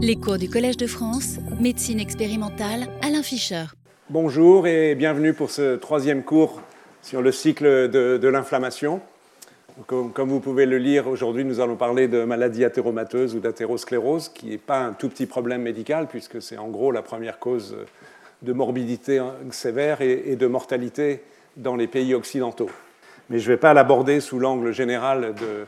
Les cours du Collège de France, médecine expérimentale, Alain Fischer. Bonjour et bienvenue pour ce troisième cours sur le cycle de, l'inflammation. Comme, vous pouvez le lire, aujourd'hui nous allons parler de maladie athéromateuse ou d'athérosclérose, qui n'est pas un tout petit problème médical, puisque c'est en gros la première cause de morbidité sévère et de mortalité dans les pays occidentaux. Mais je ne vais pas l'aborder sous l'angle général de,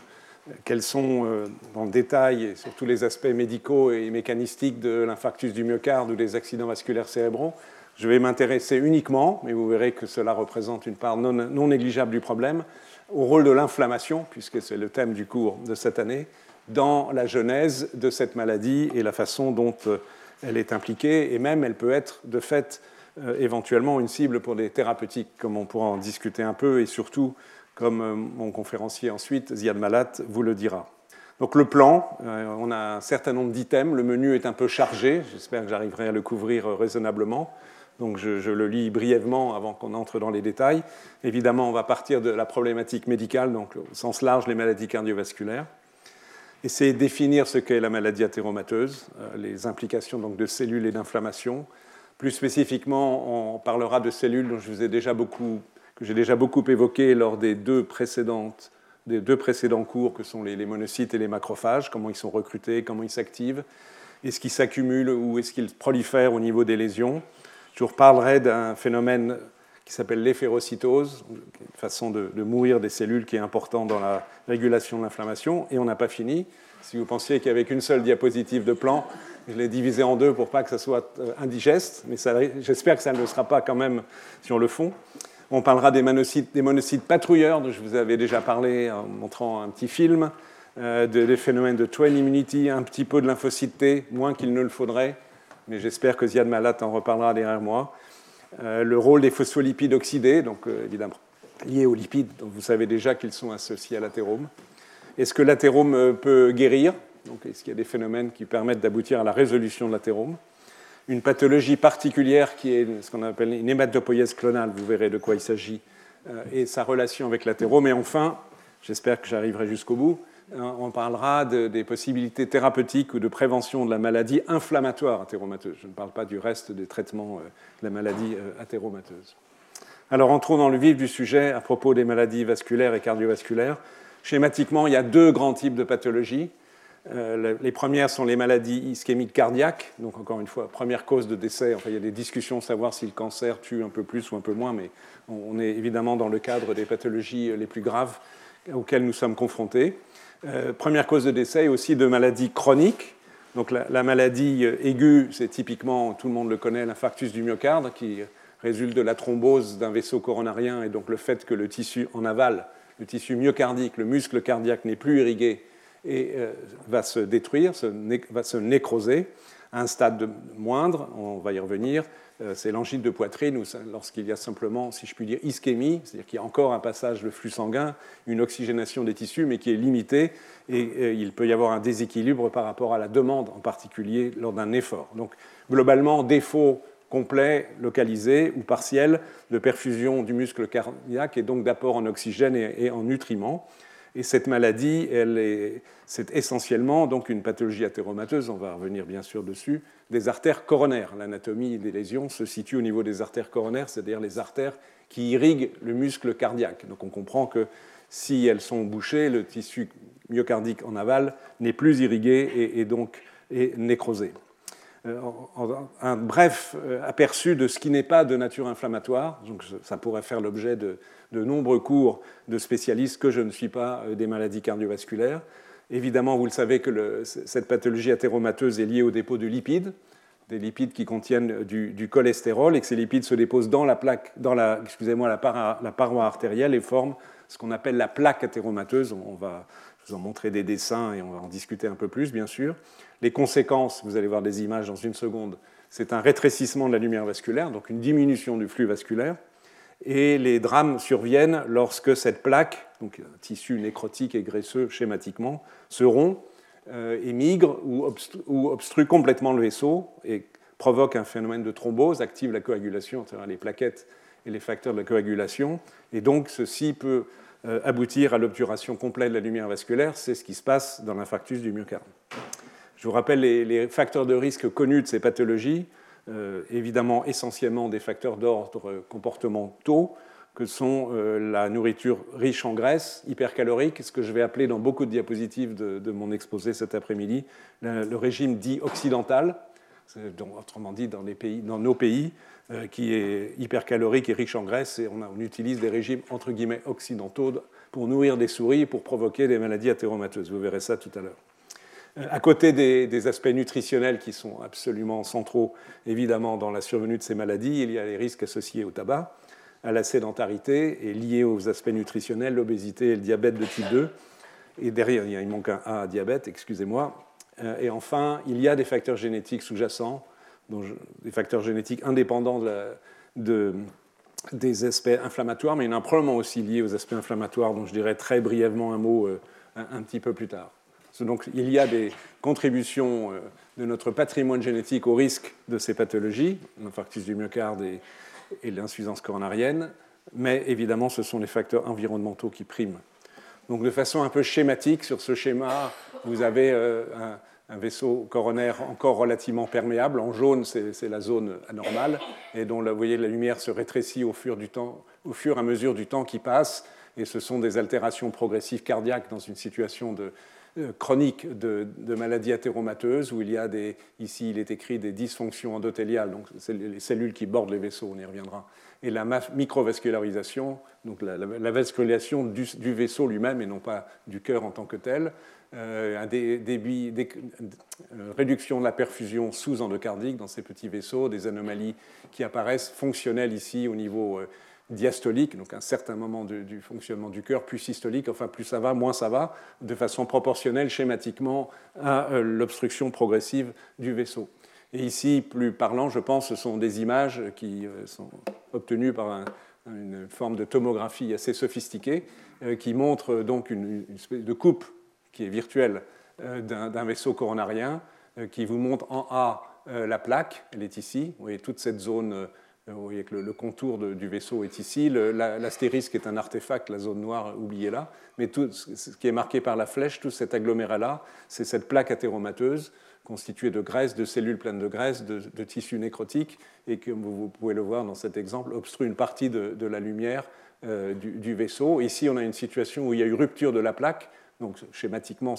quels sont, euh, dans le détail, et sur tous les aspects médicaux et mécanistiques de l'infarctus du myocarde ou des accidents vasculaires cérébraux. Je vais m'intéresser uniquement, mais vous verrez que cela représente une part non, non négligeable du problème, au rôle de l'inflammation, puisque c'est le thème du cours de cette année, dans la genèse de cette maladie et la façon dont euh, elle est impliquée, et même elle peut être de fait euh, éventuellement une cible pour des thérapeutiques, comme on pourra en discuter un peu, et surtout comme euh, mon conférencier ensuite, Ziad Malat, vous le dira. Donc le plan, euh, on a un certain nombre d'items, le menu est un peu chargé, j'espère que j'arriverai à le couvrir euh, raisonnablement. Donc je, le lis brièvement avant qu'on entre dans les détails. Évidemment, on va partir de la problématique médicale, donc au sens large les maladies cardiovasculaires. Essayer de définir ce qu'est la maladie athéromateuse, les implications donc, de cellules et d'inflammation. Plus spécifiquement, on parlera de cellules dont je vous ai déjà beaucoup que j'ai déjà beaucoup évoqué lors des deux, précédentes, des deux précédents cours, que sont les, monocytes et les macrophages, comment ils sont recrutés, comment ils s'activent, est-ce qu'ils s'accumulent ou est-ce qu'ils prolifèrent au niveau des lésions. Je vous reparlerai d'un phénomène qui s'appelle l'éphérocytose, une façon de, mourir des cellules qui est important dans la régulation de l'inflammation, et on n'a pas fini. Si vous pensiez qu'avec une seule diapositive de plan, je l'ai divisé en deux pour pas que ça soit euh, indigeste, mais j'espère que ça ne le sera pas quand même sur le fond. On parlera des monocytes, patrouilleurs, dont je vous avais déjà parlé en montrant un petit film, euh, des phénomènes de twin immunity, un petit peu de lymphocyte T, moins qu'il ne le faudrait, mais j'espère que Ziad Malat en reparlera derrière moi. Euh, le rôle des phospholipides oxydés, donc euh, évidemment liés aux lipides, dont vous savez déjà qu'ils sont associés à l'athérome. Est-ce que l'athérome peut guérir? Est-ce qu'il y a des phénomènes qui permettent d'aboutir à la résolution de l'athérome? Une pathologie particulière qui est ce qu'on appelle une hématopoïèse clonale, vous verrez de quoi il s'agit, euh, et sa relation avec l'athérome. Et enfin, j'espère que j'arriverai jusqu'au bout, hein, on parlera des possibilités thérapeutiques ou de prévention de la maladie inflammatoire athéromateuse. Je ne parle pas du reste des traitements euh, de la maladie euh, athéromateuse. Alors entrons dans le vif du sujet à propos des maladies vasculaires et cardiovasculaires. Schématiquement, il y a deux grands types de pathologies. Euh, les premières sont les maladies ischémiques cardiaques. Donc, encore une fois, première cause de décès. Enfin, il y a des discussions savoir si le cancer tue un peu plus ou un peu moins, mais on est évidemment dans le cadre des pathologies les plus graves auxquelles nous sommes confrontés. Euh, première cause de décès aussi de maladies chroniques. Donc, la, maladie aiguë, c'est typiquement, tout le monde le connaît, l'infarctus du myocarde, qui résulte de la thrombose d'un vaisseau coronarien et donc le fait que le tissu en aval, le tissu myocardique, le muscle cardiaque n'est plus irrigué et euh, va se détruire, va se nécroser un stade moindre, on va y revenir, euh, c'est l'angine de poitrine lorsqu'il y a simplement, si je puis dire, ischémie, c'est-à-dire qu'il y a encore un passage de flux sanguin, une oxygénation des tissus, mais qui est limitée, et euh, il peut y avoir un déséquilibre par rapport à la demande, en particulier lors d'un effort. Donc, globalement, défaut complet, localisé ou partiel de perfusion du muscle cardiaque et donc d'apport en oxygène et en nutriments. Et cette maladie, c'est essentiellement donc une pathologie athéromateuse, on va revenir bien sûr dessus, des artères coronaires. L'anatomie des lésions se situe au niveau des artères coronaires, c'est-à-dire les artères qui irriguent le muscle cardiaque. Donc on comprend que si elles sont bouchées, le tissu myocardique en aval n'est plus irrigué et, donc est nécrosé. Euh, un bref euh, aperçu de ce qui n'est pas de nature inflammatoire, donc ça pourrait faire l'objet de, de nombreux cours de spécialistes que je ne suis pas euh, des maladies cardiovasculaires. Évidemment, vous le savez que cette pathologie athéromateuse est liée au dépôt de lipides, des lipides qui contiennent du, cholestérol, et que ces lipides se déposent dans la plaque, dans la, excusez-moi, la, la paroi artérielle et forment ce qu'on appelle la plaque athéromateuse. On va vous en montrer des dessins et on va en discuter un peu plus, bien sûr. Les conséquences, vous allez voir des images dans une seconde, c'est un rétrécissement de la lumière vasculaire, donc une diminution du flux vasculaire et les drames surviennent lorsque cette plaque, donc un tissu nécrotique et graisseux schématiquement, se rompt, euh, émigre ou, obstrue complètement le vaisseau et provoque un phénomène de thrombose, active la coagulation, c'est-à-dire les plaquettes et les facteurs de la coagulation, et donc ceci peut euh, aboutir à l'obturation complète de la lumière vasculaire, c'est ce qui se passe dans l'infarctus du myocarde. Je vous rappelle les, facteurs de risque connus de ces pathologies, évidemment essentiellement des facteurs d'ordre comportementaux, que sont la nourriture riche en graisse, hypercalorique, ce que je vais appeler dans beaucoup de diapositives de, mon exposé cet après-midi, le, régime dit occidental, autrement dit dans, nos pays, euh, qui est hypercalorique et riche en graisse, et on, utilise des régimes entre guillemets occidentaux pour nourrir des souris pour provoquer des maladies athéromateuses. Vous verrez ça tout à l'heure. Euh, à côté des, aspects nutritionnels qui sont absolument centraux, évidemment, dans la survenue de ces maladies, il y a les risques associés au tabac, à la sédentarité et liés aux aspects nutritionnels, l'obésité et le diabète de type 2. Et derrière, il, manque un A, diabète, excusez-moi, euh, et enfin, il y a des facteurs génétiques sous-jacents, des facteurs génétiques indépendants des aspects inflammatoires, mais il y en a probablement aussi liés aux aspects inflammatoires, dont je dirais très brièvement un mot euh, un, petit peu plus tard. Donc il y a des contributions euh, de notre patrimoine génétique au risque de ces pathologies, l'infarctus du myocarde et, l'insuffisance coronarienne, mais évidemment ce sont les facteurs environnementaux qui priment. Donc de façon un peu schématique, sur ce schéma, vous avez un, un vaisseau coronaire encore relativement perméable. En jaune, c'est la zone anormale, et dont vous voyez la lumière se rétrécit au fur, et à mesure du temps qui passe, et ce sont des altérations progressives cardiaques dans une situation de, euh, chronique de, de, maladie athéromateuse, où il y a des, ici il est écrit des dysfonctions endothéliales, donc c'est les cellules qui bordent les vaisseaux, on y reviendra, et la microvascularisation, donc la, vascularisation du, du vaisseau lui-même et non pas du cœur en tant que tel, euh, débit, euh, réduction de la perfusion sous-endocardique dans ces petits vaisseaux, des anomalies qui apparaissent fonctionnelles ici au niveau euh, diastolique, donc un certain moment du fonctionnement du cœur, plus systolique, enfin plus ça va, moins ça va, de façon proportionnelle schématiquement à l'obstruction progressive du vaisseau. Et ici, plus parlant, je pense, ce sont des images qui sont obtenues par une forme de tomographie assez sophistiquée, qui montrent donc une, une espèce de coupe qui est virtuel euh, d'un vaisseau coronarien, euh, qui vous montre en A euh, la plaque, elle est ici. Vous voyez toute cette zone, vous voyez que le, contour du vaisseau est ici. L'astérisque est un artefact, la zone noire, oubliez-la. Mais tout ce qui est marqué par la flèche, tout cet agglomérat-là, c'est cette plaque athéromateuse constituée de graisse, de cellules pleines de graisse, de, tissus nécrotiques, et comme vous, pouvez le voir dans cet exemple, obstrue une partie de, la lumière du, du, vaisseau. Ici, on a une situation où il y a eu rupture de la plaque, donc schématiquement,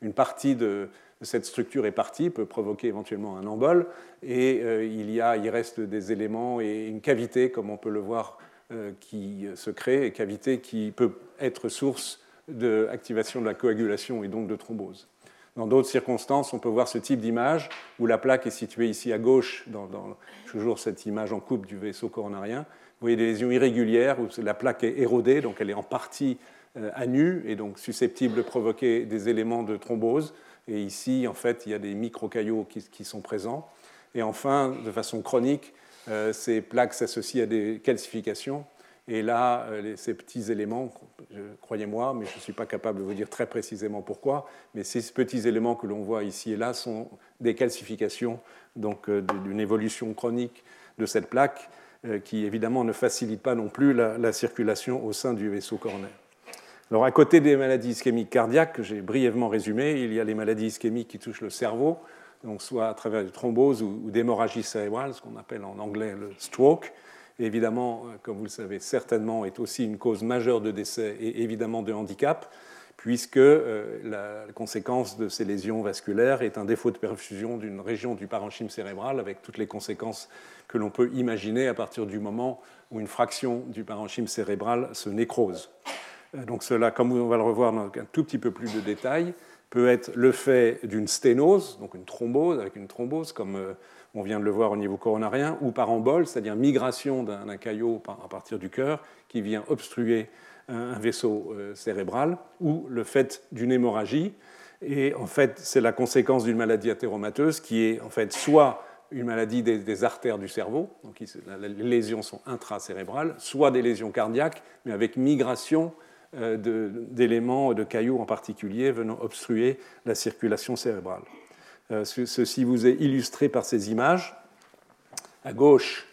une partie de, cette structure est partie, peut provoquer éventuellement un embol, et euh, il, y a, il reste des éléments et une cavité, comme on peut le voir, euh, qui se crée, et cavité qui peut être source d'activation de, la coagulation et donc de thrombose. Dans d'autres circonstances, on peut voir ce type d'image où la plaque est située ici à gauche, dans, dans, toujours cette image en coupe du vaisseau coronarien. Vous voyez des lésions irrégulières où la plaque est érodée, donc elle est en partie euh, à nu et donc susceptible de provoquer des éléments de thrombose. Et ici, en fait, il y a des microcaillots qui, qui sont présents. Et enfin, de façon chronique, euh, ces plaques s'associent à des calcifications. Et là, euh, ces petits éléments, croyez-moi, mais je ne suis pas capable de vous dire très précisément pourquoi, mais ces petits éléments que l'on voit ici et là sont des calcifications, donc d'une évolution chronique de cette plaque, qui évidemment ne facilite pas non plus la circulation au sein du vaisseau coronaire. Alors, à côté des maladies ischémiques cardiaques, que j'ai brièvement résumées, il y a les maladies ischémiques qui touchent le cerveau, donc soit à travers des thromboses ou, d'hémorragie cérébrale, ce qu'on appelle en anglais le stroke. évidemment, euh, comme vous le savez certainement, est aussi une cause majeure de décès et évidemment de handicap, puisque euh, la conséquence de ces lésions vasculaires est un défaut de perfusion d'une région du parenchyme cérébral, avec toutes les conséquences que l'on peut imaginer à partir du moment où une fraction du parenchyme cérébral se nécrose. Euh, donc cela, comme on va le revoir dans un tout petit peu plus de détails, peut être le fait d'une sténose, donc une thrombose, avec une thrombose, comme euh, on vient de le voir au niveau coronarien, ou par embole, c'est-à-dire migration d'un caillot à partir du cœur qui vient obstruer un vaisseau euh, cérébral, ou le fait d'une hémorragie. Et en fait, c'est la conséquence d'une maladie athéromateuse qui est en fait soit une maladie des, artères du cerveau, donc les lésions sont intracérébrales, soit des lésions cardiaques, mais avec migration d'éléments, de, cailloux en particulier, venant obstruer la circulation cérébrale. Euh, ceci vous est illustré par ces images. À gauche,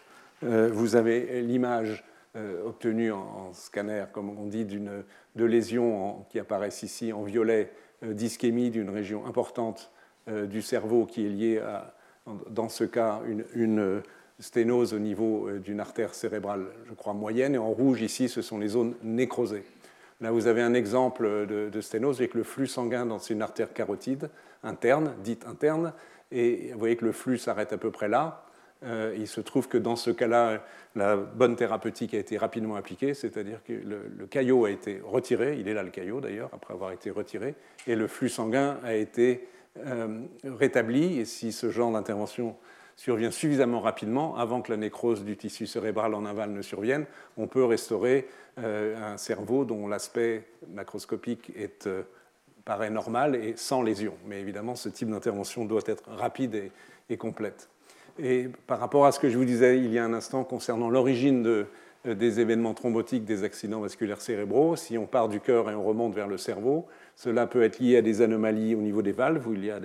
euh, vous avez l'image obtenue en, scanner, comme on dit, de lésions qui apparaissent ici en violet d'ischémie d'une région importante du cerveau qui est liée à, dans ce cas, une, sténose au niveau d'une artère cérébrale, je crois, moyenne. Et en rouge, ici, ce sont les zones nécrosées. Là, vous avez un exemple de, sténose avec le flux sanguin dans une artère carotide interne, dite interne, et vous voyez que le flux s'arrête à peu près là. Euh, il se trouve que dans ce cas-là, la bonne thérapeutique a été rapidement appliquée, c'est-à-dire que le, caillot a été retiré, il est là le caillot d'ailleurs, après avoir été retiré, et le flux sanguin a été euh, rétabli. Et si ce genre d'intervention survient suffisamment rapidement, avant que la nécrose du tissu cérébral en aval ne survienne, on peut restaurer un cerveau dont l'aspect macroscopique est paraît normal et sans lésion. Mais évidemment, ce type d'intervention doit être rapide et, complète. Et par rapport à ce que je vous disais il y a un instant concernant l'origine euh, des événements thrombotiques des accidents vasculaires cérébraux, si on part du cœur et on remonte vers le cerveau, cela peut être lié à des anomalies au niveau des valves, où il y a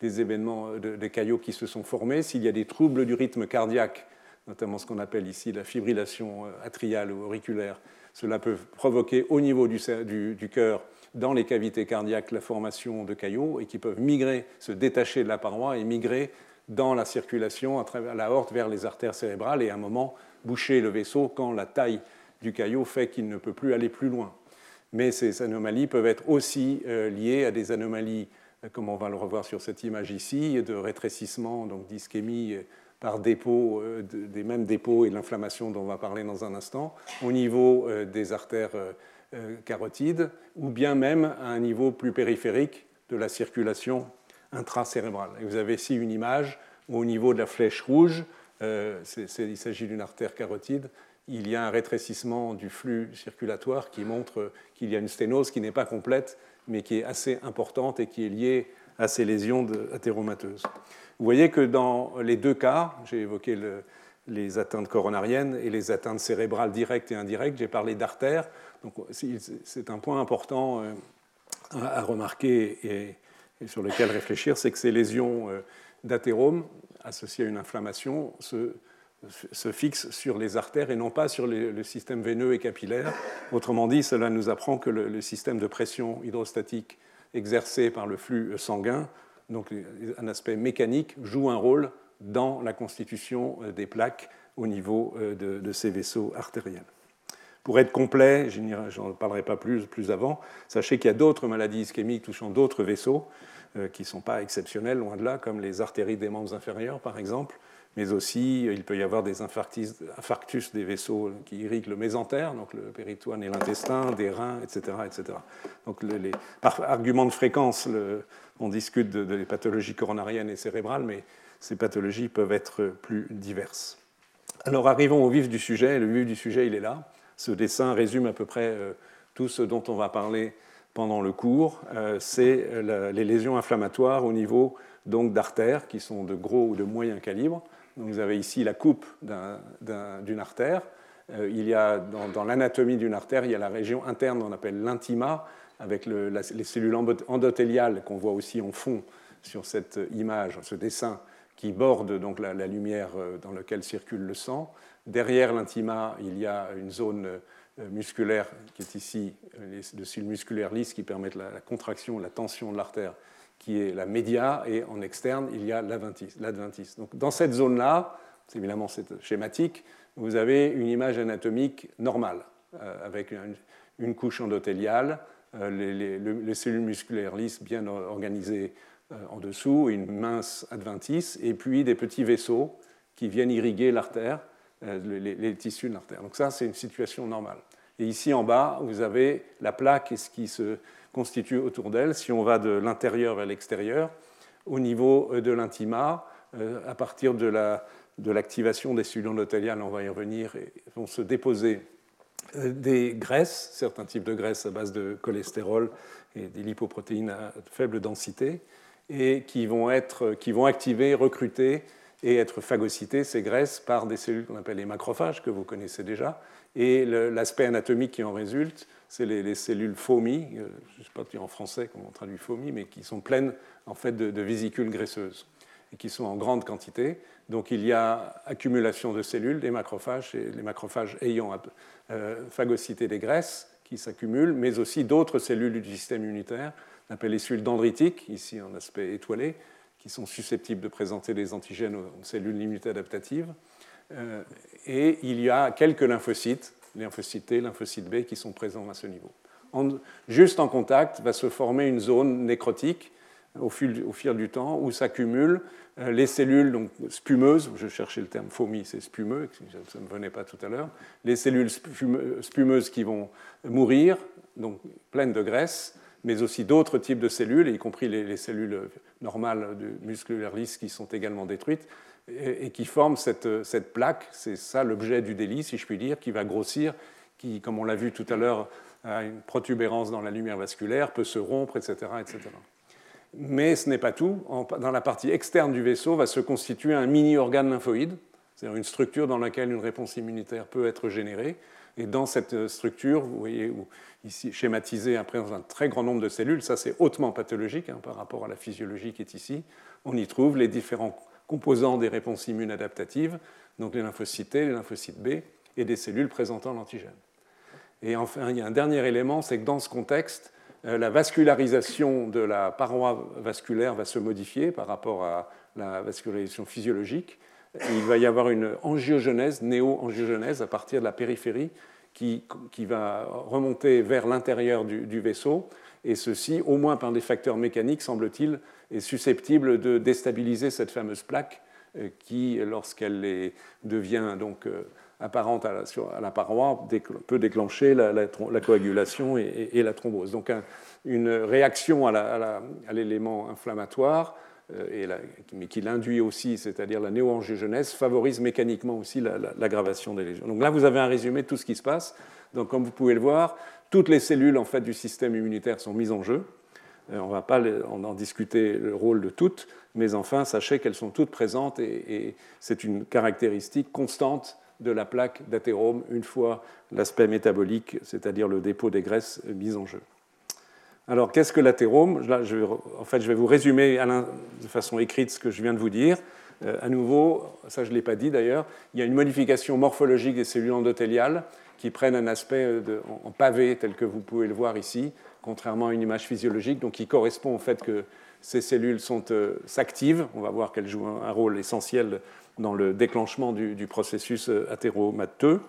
des, événements, euh, des caillots qui se sont formés. S'il y a des troubles du rythme cardiaque, notamment ce qu'on appelle ici la fibrillation euh, atriale ou auriculaire, cela peut provoquer au niveau du, cœur dans les cavités cardiaques la formation de caillots et qui peuvent migrer, se détacher de la paroi et migrer dans la circulation à travers la horte vers les artères cérébrales et à un moment boucher le vaisseau quand la taille du caillot fait qu'il ne peut plus aller plus loin. Mais ces anomalies peuvent être aussi euh, liées à des anomalies, euh, comme on va le revoir sur cette image ici, de rétrécissement, donc d'ischémie par dépôt, des mêmes dépôts et l'inflammation dont on va parler dans un instant, au niveau des artères euh, carotide, ou bien même à un niveau plus périphérique de la circulation intracérébrale. Vous avez ici une image où au niveau de la flèche rouge, euh, il s'agit d'une artère carotide, il y a un rétrécissement du flux circulatoire qui montre qu'il y a une sténose qui n'est pas complète, mais qui est assez importante et qui est liée à ces lésions athéromateuses. Vous voyez que dans les deux cas, j'ai évoqué les atteintes coronariennes et les atteintes cérébrales directes et indirectes, j'ai parlé d'artères. Donc c'est un point important euh, à remarquer et, sur lequel réfléchir, c'est que ces lésions euh, d'athérome associées à une inflammation se, fixent sur les artères et non pas sur le système veineux et capillaire. Autrement dit, cela nous apprend que le, système de pression hydrostatique exercé par le flux sanguin, donc un aspect mécanique, joue un rôle dans la constitution euh, des plaques au niveau de ces vaisseaux artériels. Pour être complet, je n'en parlerai pas plus, plus avant, sachez qu'il y a d'autres maladies ischémiques touchant d'autres vaisseaux euh, qui ne sont pas exceptionnelles, loin de là, comme les artéries des membres inférieurs, par exemple, mais aussi euh, il peut y avoir des infarctus, des vaisseaux qui irriguent le mésentère, donc le péritoine et l'intestin, des reins, etc. etc. Donc les, par argument de fréquence, on discute de, des pathologies coronariennes et cérébrales, mais ces pathologies peuvent être plus diverses. Alors arrivons au vif du sujet, le vif du sujet il est là. Ce dessin résume à peu près euh, tout ce dont on va parler pendant le cours. Euh, c'est les lésions inflammatoires au niveau d'artères qui sont de gros ou de moyen calibre. Vous avez ici la coupe d'une artère. Euh, il y a dans, l'anatomie d'une artère, il y a la région interne qu'on appelle l'intima, avec les cellules endothéliales qu'on voit aussi en fond sur cette image, ce dessin, qui borde donc la, lumière dans laquelle circule le sang. Derrière l'intima, il y a une zone euh, musculaire qui est ici, le cils musculaire lisse qui permet la, contraction, la tension de l'artère, qui est la média, et en externe, il y a l'adventice. Donc dans cette zone-là, évidemment c'est schématique, vous avez une image anatomique normale, euh, avec une, couche endothéliale, euh, les, cellules musculaires lisses bien organisées en dessous, une mince adventice, et puis des petits vaisseaux qui viennent irriguer l'artère euh, les, tissus de l'artère. Donc ça, c'est une situation normale. Et ici en bas, vous avez la plaque et ce qui se constitue autour d'elle. Si on va de l'intérieur vers l'extérieur, au niveau euh, de l'intima, euh, à partir de l'activation des cellules endothéliales, on va y revenir, vont se déposer des graisses, certains types de graisses à base de cholestérol et des lipoprotéines à faible densité, et qui vont, être, qui vont activer, recruter et être phagocytées, ces graisses, par des cellules qu'on appelle les macrophages, que vous connaissez déjà. Et l'aspect anatomique qui en résulte, c'est les, cellules foamy, euh, je ne sais pas en français comment on traduit foamy, mais qui sont pleines en fait de, vésicules graisseuses et qui sont en grande quantité. Donc il y a accumulation de cellules, des macrophages, et les macrophages ayant euh, phagocyté des graisses qui s'accumulent, mais aussi d'autres cellules du système immunitaire, on appelle les cellules dendritiques, ici en aspect étoilé, qui sont susceptibles de présenter des antigènes aux cellules d'immunité adaptative. et il y a quelques lymphocytes, lymphocytes T, lymphocytes B, qui sont présents à ce niveau. juste en contact va se former une zone nécrotique au fil, du temps où s'accumulent euh, les cellules spumeuses, je cherchais le terme FOMI, c'est spumeux, ça ne venait pas tout à l'heure, les cellules spumeuses qui vont mourir, donc pleines de graisse, mais aussi d'autres types de cellules, y compris les, cellules normales du musculaire lisse qui sont également détruites, et, qui forment cette, cette plaque, c'est ça l'objet du délit, si je puis dire, qui va grossir, qui, comme on l'a vu tout à l'heure, a une protubérance dans la lumière vasculaire, peut se rompre, etc. etc. Mais ce n'est pas tout. Dans la partie externe du vaisseau va se constituer un mini-organe lymphoïde, c'est-à-dire une structure dans laquelle une réponse immunitaire peut être générée. Et dans cette structure, vous voyez ici schématisé après dans un très grand nombre de cellules, ça c'est hautement pathologique hein, par rapport à la physiologie qui est ici, on y trouve les différents composants des réponses immunes adaptatives, donc les lymphocytes T, les lymphocytes B, et des cellules présentant l'antigène. Et enfin, il y a un dernier élément, c'est que dans ce contexte, euh, la vascularisation de la paroi vasculaire va se modifier par rapport à la vascularisation physiologique. Il va y avoir une angiogenèse, néo-angiogenèse à partir de la périphérie qui, va remonter vers l'intérieur du, vaisseau. Et ceci, au moins par des facteurs mécaniques, semble-t-il, est susceptible de déstabiliser cette fameuse plaque euh, qui, lorsqu'elle devient donc euh, apparente à la, paroi peut déclencher la, coagulation et, la thrombose. Donc une réaction à l'élément inflammatoire, euh, mais qui l'induit aussi, c'est-à-dire la néoangiogenèse, favorise mécaniquement aussi l'aggravation des lésions. Donc là, vous avez un résumé de tout ce qui se passe. Donc comme vous pouvez le voir, toutes les cellules en fait, du système immunitaire sont mises en jeu. Euh, on ne va pas en discuter le rôle de toutes, mais enfin, sachez qu'elles sont toutes présentes et c'est une caractéristique constante de la plaque d'athérome une fois l'aspect métabolique, c'est-à-dire le dépôt des graisses, mis en jeu. Alors, qu'est-ce que l'athérome? En fait, je vais vous résumer de façon écrite ce que je viens de vous dire. Euh, à nouveau, ça je ne l'ai pas dit d'ailleurs, il y a une modification morphologique des cellules endothéliales qui prennent un aspect en pavé tel que vous pouvez le voir ici, contrairement à une image physiologique, donc qui correspond au fait que ces cellules euh, s'activent. On va voir qu'elles jouent un rôle essentiel dans le déclenchement du, processus euh, athéromateux.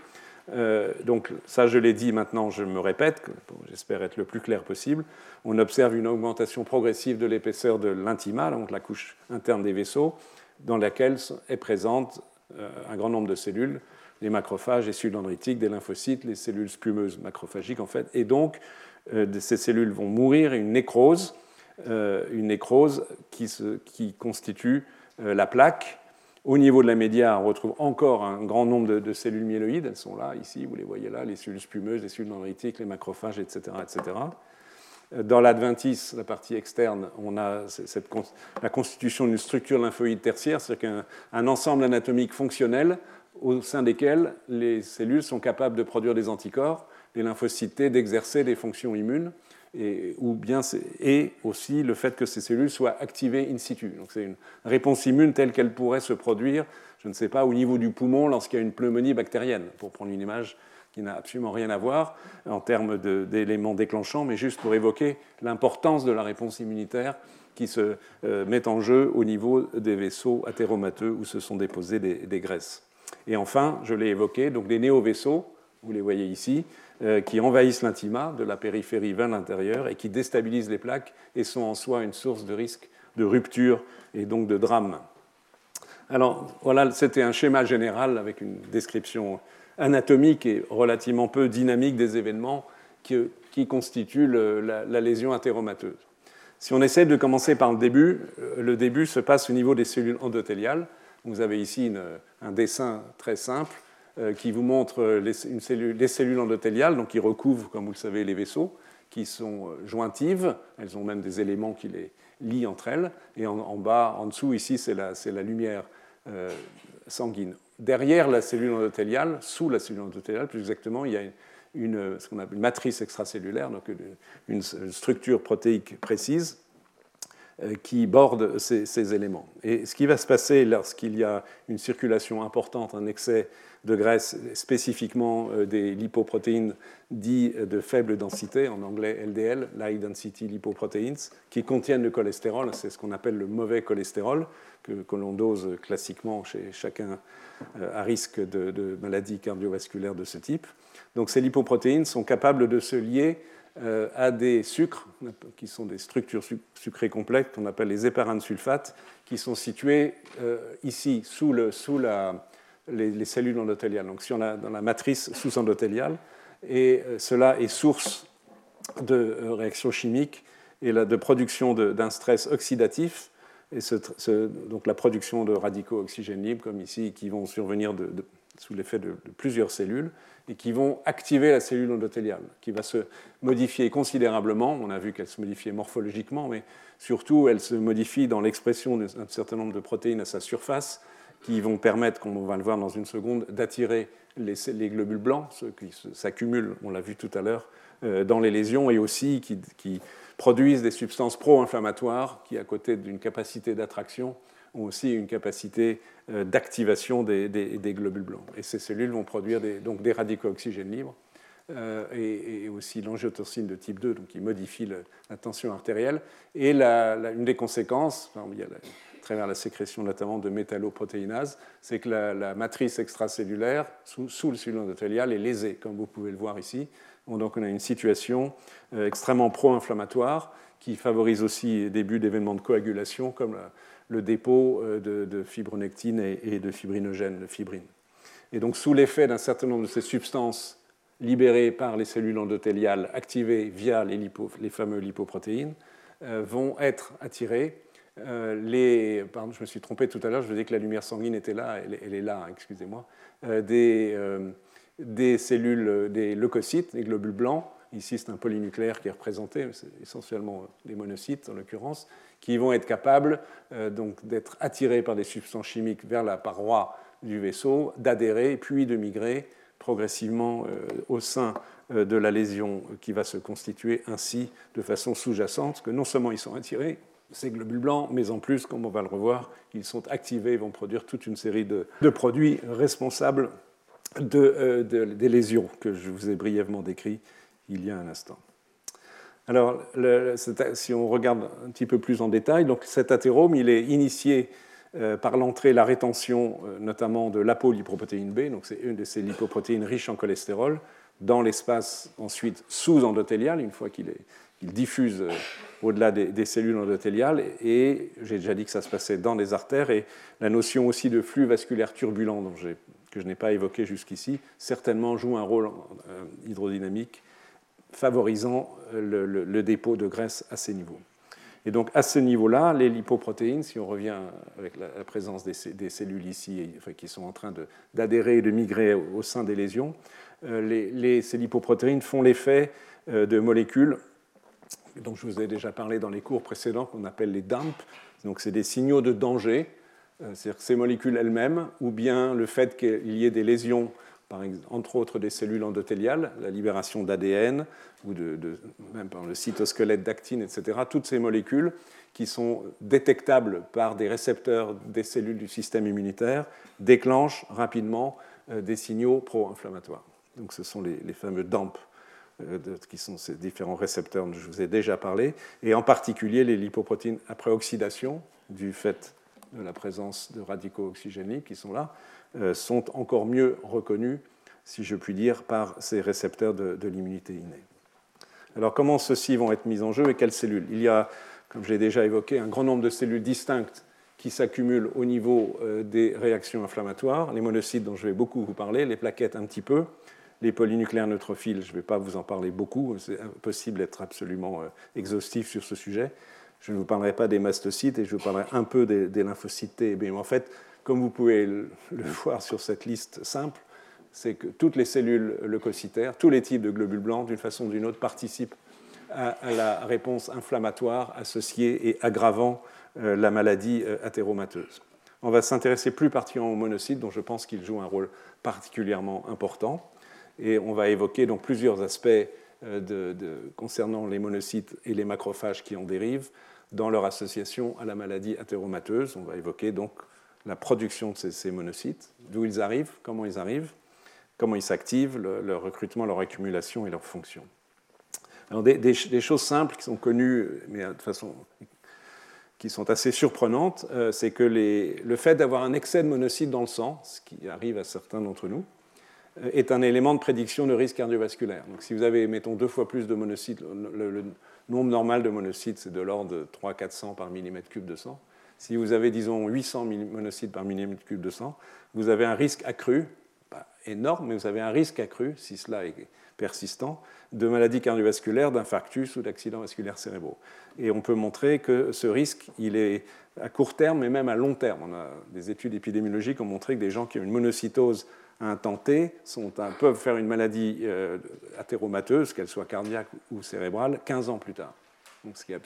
Euh, donc ça, je l'ai dit, maintenant je me répète, j'espère être le plus clair possible. On observe une augmentation progressive de l'épaisseur de l'intima, donc la couche interne des vaisseaux, dans laquelle est présente euh, un grand nombre de cellules, les macrophages, les cellules dendritiques, des lymphocytes, les cellules spumeuses macrophagiques en fait. Et donc, ces cellules vont mourir, une nécrose, une nécrose qui, se, qui constitue la plaque au niveau de la média, on retrouve encore un grand nombre de, cellules myéloïdes. Elles sont là, ici, vous les voyez là, les cellules spumeuses, les cellules dendritiques, les macrophages, etc. etc. Dans l'adventice, la partie externe, on a la constitution d'une structure lymphoïde tertiaire, c'est-à-dire qu'un ensemble anatomique fonctionnel au sein desquels les cellules sont capables de produire des anticorps, les lymphocytes d'exercer des fonctions immunes et, aussi le fait que ces cellules soient activées in situ. Donc c'est une réponse immune telle qu'elle pourrait se produire, je ne sais pas, au niveau du poumon lorsqu'il y a une pneumonie bactérienne, pour prendre une image qui n'a absolument rien à voir en termes d'éléments déclenchants, mais juste pour évoquer l'importance de la réponse immunitaire qui se euh, met en jeu au niveau des vaisseaux athéromateux où se sont déposées des graisses. Et enfin, je l'ai évoqué, donc des néovaisseaux, vous les voyez ici, euh, qui envahissent l'intima de la périphérie vers l'intérieur et qui déstabilisent les plaques et sont en soi une source de risque de rupture et donc de drame. Alors voilà, c'était un schéma général avec une description anatomique et relativement peu dynamique des événements qui, constituent la, lésion athéromateuse. Si on essaie de commencer par le début, euh, le début se passe au niveau des cellules endothéliales. Vous avez ici un dessin très simple euh, qui vous montre les, cellules endothéliales, donc qui recouvrent, comme vous le savez, les vaisseaux, qui sont euh, jointives. Elles ont même des éléments qui les lient entre elles. Et en, bas, en dessous, ici, c'est la, lumière euh, sanguine. Derrière la cellule endothéliale, sous la cellule endothéliale, plus exactement, il y a ce qu'on appelle une matrice extracellulaire, donc une, structure protéique précise, qui bordent ces, éléments. Et ce qui va se passer lorsqu'il y a une circulation importante, un excès de graisse, spécifiquement des lipoprotéines dits de faible densité, en anglais LDL, High Density Lipoproteins, qui contiennent le cholestérol, c'est ce qu'on appelle le mauvais cholestérol, que, l'on dose classiquement chez chacun à risque de, de maladies cardiovasculaires de ce type. Donc ces lipoprotéines sont capables de se lier euh, à des sucres, qui sont des structures sucrées complexes, qu'on appelle les éparanes sulfates, qui sont situées euh, ici, sous la, les, cellules endothéliales, donc sur la, dans la matrice sous-endothéliale. Et euh, cela est source de réactions chimiques et de production d'un stress oxydatif, et donc la production de radicaux oxygène libres, comme ici, qui vont survenir de, sous l'effet de, plusieurs cellules et qui vont activer la cellule endothéliale, qui va se modifier considérablement. On a vu qu'elle se modifiait morphologiquement, mais surtout elle se modifie dans l'expression d'un certain nombre de protéines à sa surface qui vont permettre, comme on va le voir dans une seconde, d'attirer les, globules blancs, ceux qui s'accumulent, on l'a vu tout à l'heure, euh, dans les lésions et aussi qui, qui produisent des substances pro-inflammatoires qui, à côté d'une capacité d'attraction, ont aussi une capacité euh, d'activation des, globules blancs. Et ces cellules vont produire des, donc des radicaux oxygène libres euh, et, aussi l'angiotensine de type 2, donc qui modifie la tension artérielle. Et une des conséquences, il y a à travers la sécrétion notamment de métalloprotéinase, c'est que la, matrice extracellulaire sous, sous le cellule endothélial est lésée, comme vous pouvez le voir ici. Donc on a une situation euh, extrêmement pro-inflammatoire qui favorise aussi le début d'événements de coagulation comme la, le dépôt euh, de, fibronectine et de fibrinogène, de fibrine. Et donc, sous l'effet d'un certain nombre de ces substances libérées par les cellules endothéliales, activées via les, les fameux lipoprotéines, euh, vont être attirées. Euh, les, pardon, je me suis trompé tout à l'heure, je vous ai dit que la lumière sanguine était là, elle, est là, excusez-moi, des, des cellules, des leucocytes, des globules blancs, ici c'est un polynucléaire qui est représenté, c'est essentiellement des monocytes en l'occurrence, qui vont être capables euh, donc d'être attirés par des substances chimiques vers la paroi du vaisseau, d'adhérer puis de migrer progressivement euh, au sein euh, de la lésion qui va se constituer ainsi de façon sous-jacente, que non seulement ils sont attirés, ces globules blancs, mais en plus, comme on va le revoir, ils sont activés et vont produire toute une série de, produits responsables de, des lésions que je vous ai brièvement décrites il y a un instant. Alors, si on regarde un petit peu plus en détail, donc cet athérome, il est initié euh, par l'entrée, la rétention euh, notamment de l'apolipoprotéine B, donc c'est une de ces lipoprotéines riches en cholestérol, dans l'espace ensuite sous-endothélial, une fois qu'il diffuse euh, au-delà des, cellules endothéliales. Et j'ai déjà dit que ça se passait dans les artères. Et la notion aussi de flux vasculaire turbulent, que je n'ai pas évoqué jusqu'ici, certainement joue un rôle hydrodynamique favorisant euh, le, dépôt de graisse à ces niveaux. Et donc à ce niveau-là, les lipoprotéines, si on revient avec la, présence des, cellules ici qui sont en train d'adhérer et de migrer au, sein des lésions, euh, les, ces lipoprotéines font l'effet euh, de molécules dont je vous ai déjà parlé dans les cours précédents, qu'on appelle les DAMP. Donc c'est des signaux de danger, c'est-à-dire ces molécules elles-mêmes, ou bien le fait qu'il y ait des lésions entre autres des cellules endothéliales, la libération d'ADN, ou de, même le cytosquelette d'actine, etc. Toutes ces molécules qui sont détectables par des récepteurs des cellules du système immunitaire déclenchent rapidement euh, des signaux pro-inflammatoires. Donc ce sont les, fameux DAMP, euh, qui sont ces différents récepteurs dont je vous ai déjà parlé, et en particulier les lipoprotéines après oxydation, du fait de la présence de radicaux oxygéniques qui sont là, sont encore mieux reconnus, si je puis dire, par ces récepteurs de, l'immunité innée. Alors comment ceux-ci vont être mis en jeu et quelles cellules? Il y a, comme je l'ai déjà évoqué, un grand nombre de cellules distinctes qui s'accumulent au niveau euh, des réactions inflammatoires, les monocytes dont je vais beaucoup vous parler, les plaquettes un petit peu, les polynucléaires neutrophiles, je ne vais pas vous en parler beaucoup, c'est impossible d'être absolument euh, exhaustif sur ce sujet. Je ne vous parlerai pas des mastocytes et je vous parlerai un peu des, lymphocytes T. Mais en fait, comme vous pouvez le voir sur cette liste simple, c'est que toutes les cellules leucocytaires, tous les types de globules blancs, d'une façon ou d'une autre, participent à, la réponse inflammatoire associée et aggravant euh, la maladie euh, athéromateuse. On va s'intéresser plus particulièrement aux monocytes, dont je pense qu'ils jouent un rôle particulièrement important. Et on va évoquer donc plusieurs aspects euh, concernant les monocytes et les macrophages qui en dérivent. dans leur association à la maladie athéromateuse. On va évoquer donc la production de ces, monocytes, d'où ils arrivent, comment ils arrivent, comment ils s'activent, leur recrutement, leur accumulation et leur fonction. Alors des, choses simples qui sont connues, mais de façon qui sont assez surprenantes, euh, c'est que le fait d'avoir un excès de monocytes dans le sang, ce qui arrive à certains d'entre nous, euh, est un élément de prédiction de risque cardiovasculaire. Donc si vous avez, mettons, deux fois plus de monocytes, le, nombre normal de monocytes, c'est de l'ordre de 300-400 par millimètre cube de sang. Si vous avez, disons, 800 monocytes par millimètre cube de sang, vous avez un risque accru, pas énorme, mais vous avez un risque accru, si cela est persistant, de maladies cardiovasculaires, d'infarctus ou d'accidents vasculaires cérébraux. Et on peut montrer que ce risque, il est à court terme, mais même à long terme. On a, des études épidémiologiques ont montré que des gens qui ont une monocytose à un peuvent faire une maladie euh, athéromateuse, qu'elle soit cardiaque ou cérébrale, 15 ans plus tard.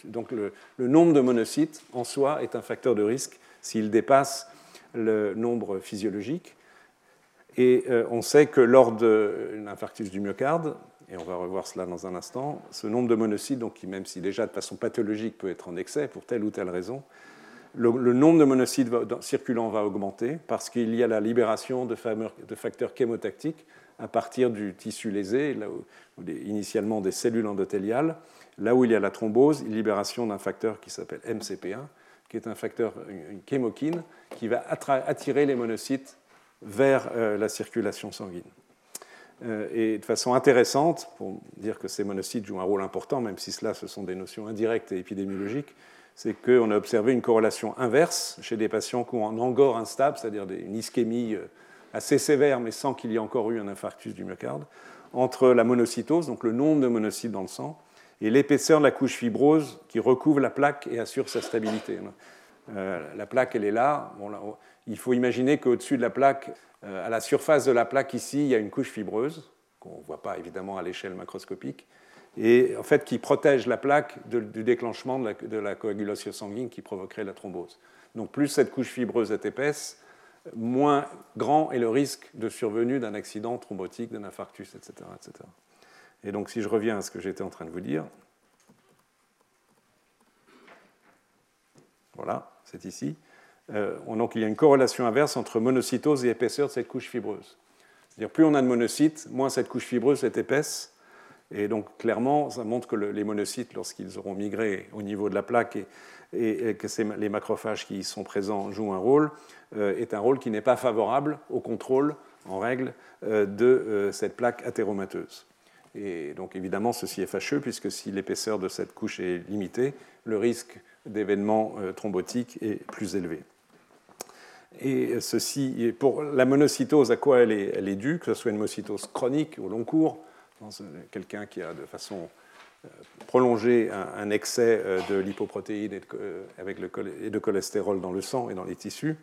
Donc, le, nombre de monocytes en soi est un facteur de risque s'il dépasse le nombre physiologique. Et euh, on sait que lors d'un infarctus du myocarde, et on va revoir cela dans un instant, ce nombre de monocytes, donc, même si déjà de façon pathologique peut être en excès pour telle ou telle raison, le, nombre de monocytes circulants va augmenter parce qu'il y a la libération de, facteurs chémotactiques à partir du tissu lésé, initialement des cellules endothéliales, là où il y a la thrombose, libération d'un facteur qui s'appelle MCP1, qui est un facteur, une chémokine, qui va attirer les monocytes vers euh, la circulation sanguine. Euh, et de façon intéressante, pour dire que ces monocytes jouent un rôle important, même si cela, ce sont des notions indirectes et épidémiologiques, c'est qu'on a observé une corrélation inverse chez des patients qui ont un angor instable, c'est-à-dire une ischémie euh, assez sévère, mais sans qu'il y ait encore eu un infarctus du myocarde, entre la monocytose, donc le nombre de monocytes dans le sang, et l'épaisseur de la couche fibrose qui recouvre la plaque et assure sa stabilité. Euh, la plaque, elle est là. il faut imaginer qu'au-dessus de la plaque, euh, à la surface de la plaque ici, il y a une couche fibreuse, qu'on ne voit pas évidemment à l'échelle macroscopique, et en fait qui protège la plaque du déclenchement de la, coagulation sanguine qui provoquerait la thrombose. Donc plus cette couche fibreuse est épaisse, moins grand est le risque de survenue d'un accident thrombotique, d'un infarctus, etc., etc. Et donc si je reviens à ce que j'étais en train de vous dire, voilà, c'est ici. Euh, donc il y a une corrélation inverse entre monocytose et épaisseur de cette couche fibreuse. C'est-à-dire plus on a de monocytes, moins cette couche fibreuse est épaisse, et donc, clairement, ça montre que les monocytes, lorsqu'ils auront migré au niveau de la plaque et, que les macrophages qui y sont présents jouent un rôle, euh, est un rôle qui n'est pas favorable au contrôle, en règle, euh, de euh, cette plaque athéromateuse. Et donc, évidemment, ceci est fâcheux, puisque si l'épaisseur de cette couche est limitée, le risque d'événements thrombotiques est plus élevé. Et ceci, pour la monocytose, à quoi elle est, due, que ce soit une monocytose chronique au long cours, quelqu'un qui a de façon euh, prolongée un, excès euh, de lipoprotéines euh, et de cholestérol dans le sang et dans les tissus,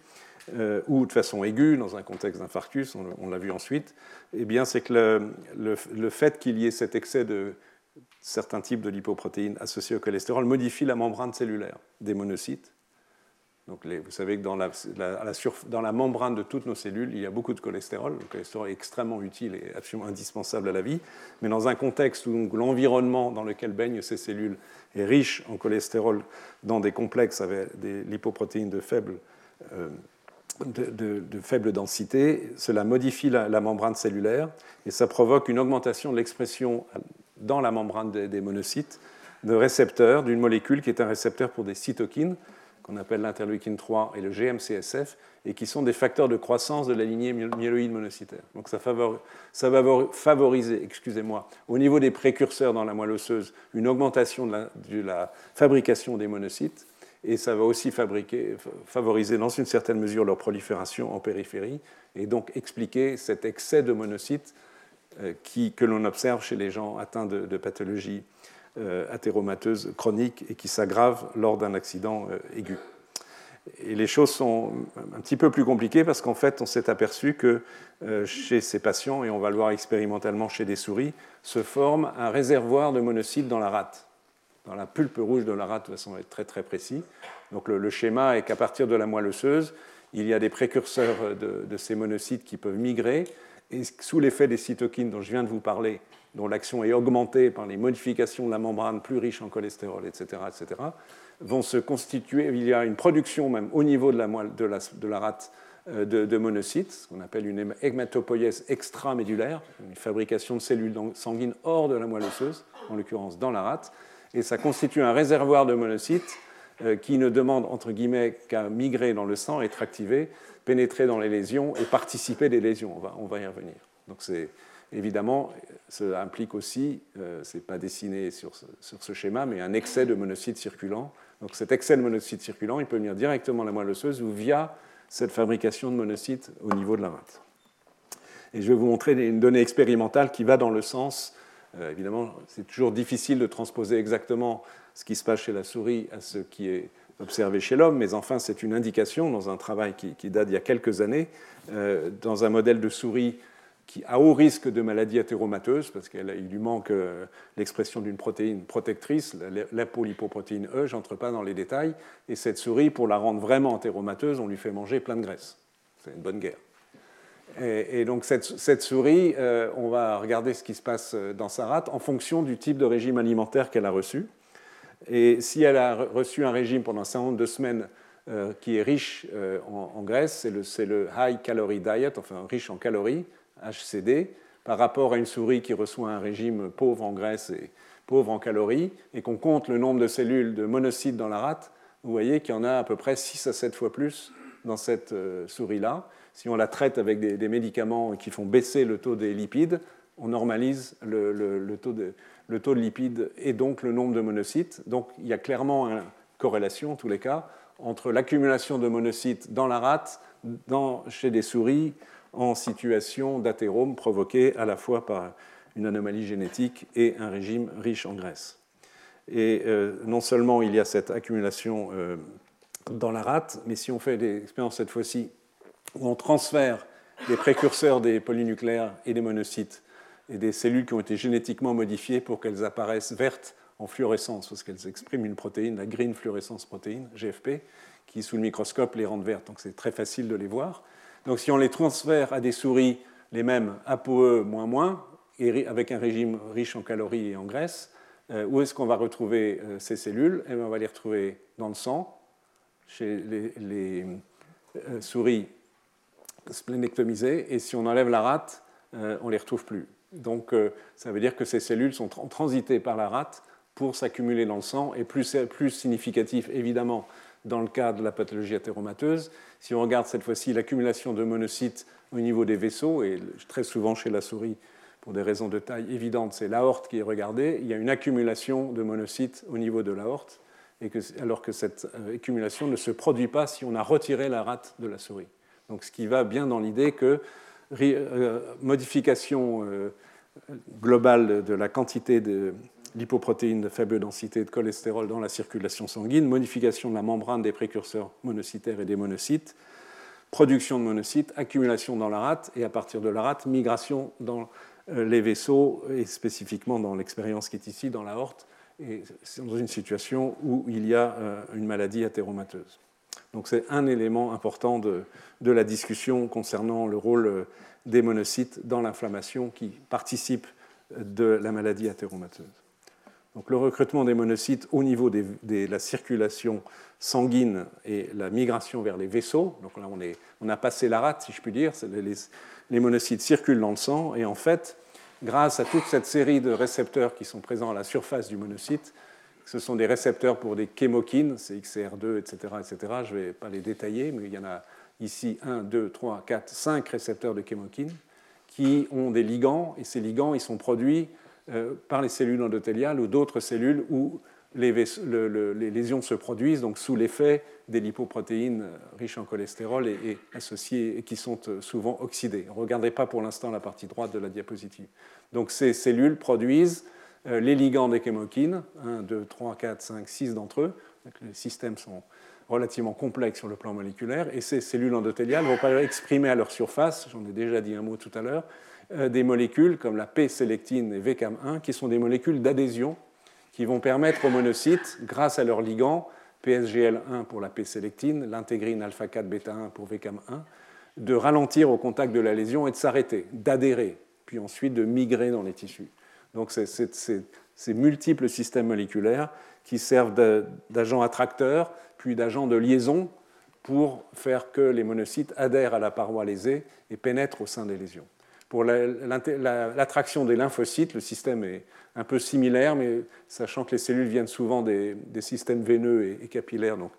ou de façon aiguë dans un contexte d'infarctus, on, l'a vu ensuite, eh bien c'est que le, fait qu'il y ait cet excès de certains types de lipoprotéines associés au cholestérol modifie la membrane cellulaire des monocytes donc vous savez que dans la, dans la, membrane de toutes nos cellules, il y a beaucoup de cholestérol. Le cholestérol est extrêmement utile et absolument indispensable à la vie. Mais dans un contexte où l'environnement dans lequel baignent ces cellules est riche en cholestérol dans des complexes avec des lipoprotéines de faible, euh, de, faible densité, cela modifie la, membrane cellulaire et ça provoque une augmentation de l'expression dans la membrane des, monocytes de récepteurs d'une molécule qui est un récepteur pour des cytokines qu'on appelle l'interleukine 3 et le GMCSF, et qui sont des facteurs de croissance de la lignée myéloïde monocytaire. Donc ça, ça va favoriser, excusez-moi, au niveau des précurseurs dans la moelle osseuse, une augmentation de la, fabrication des monocytes, et ça va aussi favoriser dans une certaine mesure leur prolifération en périphérie, et donc expliquer cet excès de monocytes euh, que l'on observe chez les gens atteints de, pathologies euh, athéromateuse chronique et qui s'aggrave lors d'un accident euh, aigu. Et les choses sont un petit peu plus compliquées parce qu'en fait, on s'est aperçu que euh, chez ces patients, et on va le voir expérimentalement chez des souris, se forme un réservoir de monocytes dans la rate, dans la pulpe rouge de la rate, de façon très très précis. Donc le, schéma est qu'à partir de la moelle osseuse, il y a des précurseurs de, ces monocytes qui peuvent migrer, et sous l'effet des cytokines dont je viens de vous parler, dont l'action est augmentée par les modifications de la membrane plus riche en cholestérol, etc., etc., vont se constituer. Il y a une production même au niveau de la rate euh, de, monocytes, ce qu'on appelle une hématopoïèse extramédulaire, une fabrication de cellules sanguines hors de la moelle osseuse, en l'occurrence dans la rate, et ça constitue un réservoir de monocytes euh, qui ne demande entre guillemets qu'à migrer dans le sang, être activé, pénétrer dans les lésions et participer des lésions. On va, y revenir. Donc c'est évidemment, ça implique aussi, euh, ce n'est pas dessiné sur ce, schéma, mais un excès de monocytes circulants. Donc cet excès de monocytes circulants, il peut venir directement à la moelle osseuse ou via cette fabrication de monocytes au niveau de la rate. Et je vais vous montrer une donnée expérimentale qui va dans le sens, euh, évidemment, c'est toujours difficile de transposer exactement ce qui se passe chez la souris à ce qui est observé chez l'homme, mais enfin c'est une indication dans un travail qui, date d'il y a quelques années, euh, dans un modèle de souris qui a haut risque de maladie athéromateuse, parce qu'il lui manque euh, l'expression d'une protéine protectrice, l'apolipoprotéine E, j'entre pas dans les détails, et cette souris, pour la rendre vraiment athéromateuse, on lui fait manger plein de graisse. C'est une bonne guerre. Et, donc cette, souris, euh, on va regarder ce qui se passe euh, dans sa rate en fonction du type de régime alimentaire qu'elle a reçu. Et si elle a reçu un régime pendant un certain nombre de semaines qui est riche en, en, graisse, c'est le, high calorie diet, enfin riche en calories, HCD, par rapport à une souris qui reçoit un régime pauvre en graisse et pauvre en calories, et qu'on compte le nombre de cellules de monocytes dans la rate, vous voyez qu'il y en a à peu près 6 à 7 fois plus dans cette euh, souris-là. Si on la traite avec des, médicaments qui font baisser le taux des lipides, on normalise le, taux de, lipides et donc le nombre de monocytes. Donc il y a clairement une corrélation, en tous les cas, entre l'accumulation de monocytes dans la rate, chez des souris, en situation d'athérome provoquée à la fois par une anomalie génétique et un régime riche en graisse. Et euh, non seulement il y a cette accumulation euh, dans la rate, mais si on fait des expériences cette fois-ci où on transfère des précurseurs des polynucléaires et des monocytes et des cellules qui ont été génétiquement modifiées pour qu'elles apparaissent vertes en fluorescence, parce qu'elles expriment une protéine, la green fluorescence protéine, GFP, qui sous le microscope les rend vertes. Donc c'est très facile de les voir. Donc si on les transfère à des souris, les mêmes ApoE moins et avec un régime riche en calories et en graisse, euh, où est-ce qu'on va retrouver euh, ces cellules? Eh On va les retrouver dans le sang, chez les, euh, souris splénectomisées, et si on enlève la rate, on ne les retrouve plus. Donc ça veut dire que ces cellules sont transitées par la rate pour s'accumuler dans le sang, et plus, plus significatif évidemment dans le cas de la pathologie athéromateuse. Si on regarde cette fois-ci l'accumulation de monocytes au niveau des vaisseaux, et très souvent chez la souris, pour des raisons de taille évidentes, c'est l'aorte qui est regardée, il y a une accumulation de monocytes au niveau de l'aorte, alors que cette euh, accumulation ne se produit pas si on a retiré la rate de la souris. Donc ce qui va bien dans l'idée que euh, modification euh, globale de la quantité de lipoprotéines de faible densité de cholestérol dans la circulation sanguine, modification de la membrane des précurseurs monocytaires et des monocytes, production de monocytes, accumulation dans la rate, et à partir de la rate, migration dans euh, les vaisseaux, et spécifiquement dans l'expérience qui est ici, dans la horte, et dans une situation où il y a une maladie athéromateuse. Donc c'est un élément important de, la discussion concernant le rôle euh, des monocytes dans l'inflammation qui participe de la maladie athéromateuse. Donc le recrutement des monocytes au niveau de la circulation sanguine et la migration vers les vaisseaux. Donc là, on, on a passé la rate, si je puis dire. Les, monocytes circulent dans le sang et en fait, grâce à toute cette série de récepteurs qui sont présents à la surface du monocyte, ce sont des récepteurs pour des chémokines, CXCR2, etc., etc. Je ne vais pas les détailler, mais il y en a ici 1, 2, 3, 4, 5 récepteurs de chémokines qui ont des ligands, et ces ligands, ils sont produits euh, par les cellules endothéliales ou d'autres cellules où les, lésions se produisent, donc sous l'effet des lipoprotéines euh, riches en cholestérol et, associées et qui sont euh, souvent oxydées. Regardez pas pour l'instant la partie droite de la diapositive. Donc ces cellules produisent les ligands des chémokines, 1, 2, 3, 4, 5, 6 d'entre eux. les systèmes sont relativement complexes sur le plan moléculaire, et ces cellules endothéliales vont exprimer à leur surface, j'en ai déjà dit un mot tout à l'heure, euh, des molécules comme la P-sélectine et VCAM1, qui sont des molécules d'adhésion qui vont permettre aux monocytes, grâce à leur ligand, PSGL1 pour la P-sélectine, l'intégrine alpha-4 bêta-1 pour VCAM1, de ralentir au contact de la lésion et de s'arrêter, d'adhérer, puis ensuite de migrer dans les tissus. Donc c'est ces multiples systèmes moléculaires qui servent d'agents attracteurs, puis d'agents de liaison pour faire que les monocytes adhèrent à la paroi lésée et pénètrent au sein des lésions. Pour l'attraction des lymphocytes, le système est un peu similaire, mais sachant que les cellules viennent souvent des, systèmes veineux et, capillaires, donc,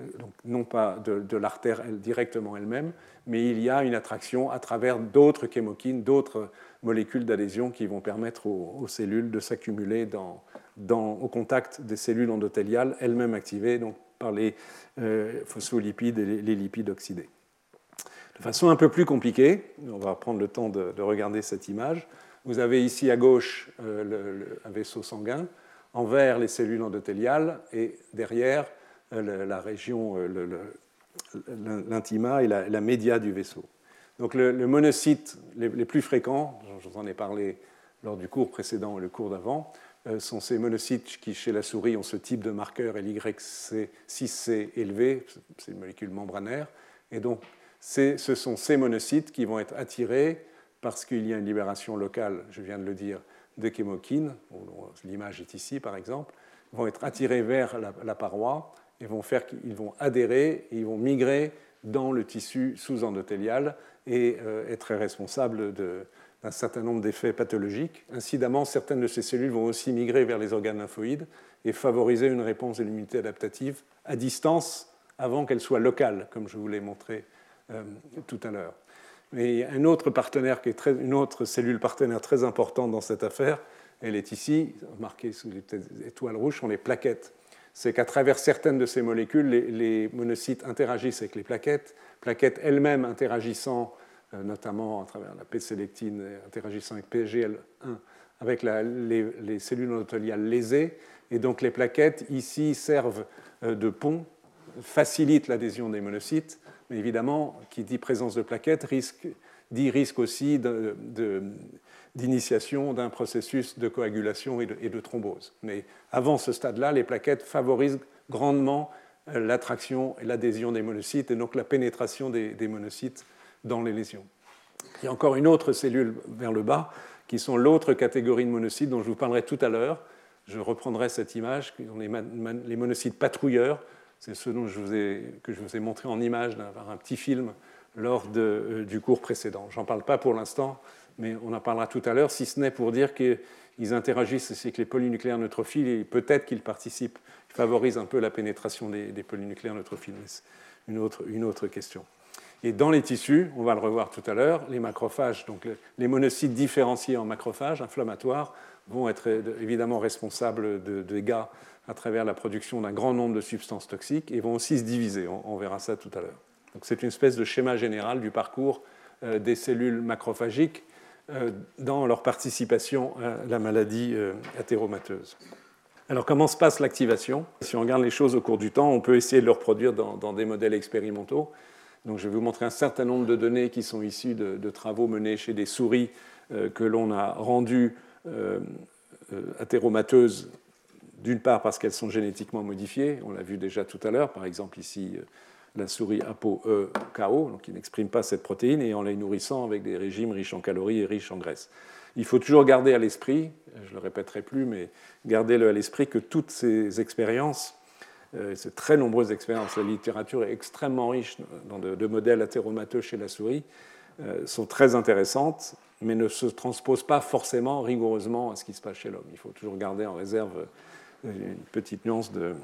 euh, donc, non pas de, l'artère directement elle-même, mais il y a une attraction à travers d'autres chémokines, d'autres molécules d'adhésion qui vont permettre aux, cellules de s'accumuler au contact des cellules endothéliales elles-mêmes activées donc, par les euh, phospholipides et les, lipides oxydés. De façon un peu plus compliquée, on va prendre le temps de, regarder cette image. Vous avez ici à gauche euh, un vaisseau sanguin, en vert les cellules endothéliales et derrière euh, la région, l'intima et la média du vaisseau. Donc le, monocyte les, plus fréquents, je vous en ai parlé lors du cours précédent et le cours d'avant, euh, sont ces monocytes qui, chez la souris, ont ce type de marqueur LYC6C élevé, c'est une molécule membranaire. Et donc, ce sont ces monocytes qui vont être attirés parce qu'il y a une libération locale, je viens de le dire, de chémokines, l'image est ici par exemple, vont être attirés vers la, la paroi et vont faire qu'ils vont adhérer et ils vont migrer dans le tissu sous-endothélial et euh, est très responsable d'un certain nombre d'effets pathologiques. Incidemment, certaines de ces cellules vont aussi migrer vers les organes lymphoïdes et favoriser une réponse de l'immunité adaptative à distance avant qu'elle soit locale, comme je vous l'ai montré euh, tout à l'heure. Mais un autre partenaire, une autre cellule partenaire très importante dans cette affaire, elle est ici, marquée sous les étoiles rouges, sont les plaquettes. C'est qu'à travers certaines de ces molécules, les monocytes interagissent avec les plaquettes, plaquettes elles-mêmes interagissant euh, notamment à travers la P-sélectine interagissant avec PSGL1, avec les, cellules endothéliales lésées. Et donc les plaquettes ici servent euh, de pont, facilitent l'adhésion des monocytes, mais évidemment, qui dit présence de plaquettes dit risque aussi d'initiation d'un processus de coagulation et de, thrombose. Mais avant ce stade-là, les plaquettes favorisent grandement l'attraction et l'adhésion des monocytes et donc la pénétration des, monocytes dans les lésions. Il y a encore une autre cellule vers le bas, qui sont l'autre catégorie de monocytes dont je vous parlerai tout à l'heure. Je reprendrai cette image, qui sont les, monocytes patrouilleurs. C'est ce dont je vous ai, que je vous ai montré en image dans un petit film lors euh, du cours précédent. J'en parle pas pour l'instant, mais on en parlera tout à l'heure, si ce n'est pour dire qu'ils interagissent avec les polynucléaires neutrophiles et peut-être qu'ils participent, ils favorisent un peu la pénétration des, polynucléaires neutrophiles. C'est une autre, question. Et dans les tissus, on va le revoir tout à l'heure, les macrophages, donc les monocytes différenciés en macrophages inflammatoires, vont être évidemment responsables de dégâts à travers la production d'un grand nombre de substances toxiques et vont aussi se diviser. On, verra ça tout à l'heure. Donc c'est une espèce de schéma général du parcours euh, des cellules macrophagiques euh, dans leur participation à la maladie euh, athéromateuse. Alors comment se passe l'activation? Si on regarde les choses au cours du temps, on peut essayer de le reproduire dans des modèles expérimentaux. Donc, je vais vous montrer un certain nombre de données qui sont issues de, travaux menés chez des souris euh, que l'on a rendues euh, euh, athéromateuses, d'une part parce qu'elles sont génétiquement modifiées, on l'a vu déjà tout à l'heure, par exemple ici la souris ApoE-KO, donc qui n'exprime pas cette protéine, et en les nourrissant avec des régimes riches en calories et riches en graisses. Il faut toujours garder à l'esprit, je ne le répéterai plus, mais gardez-le à l'esprit que toutes ces expériences euh, c'est très nombreuses expériences. La littérature est extrêmement riche dans de, modèles athéromateux chez la souris, euh, sont très intéressantes, mais ne se transposent pas forcément rigoureusement à ce qui se passe chez l'homme. Il faut toujours garder en réserve euh, une petite nuance de,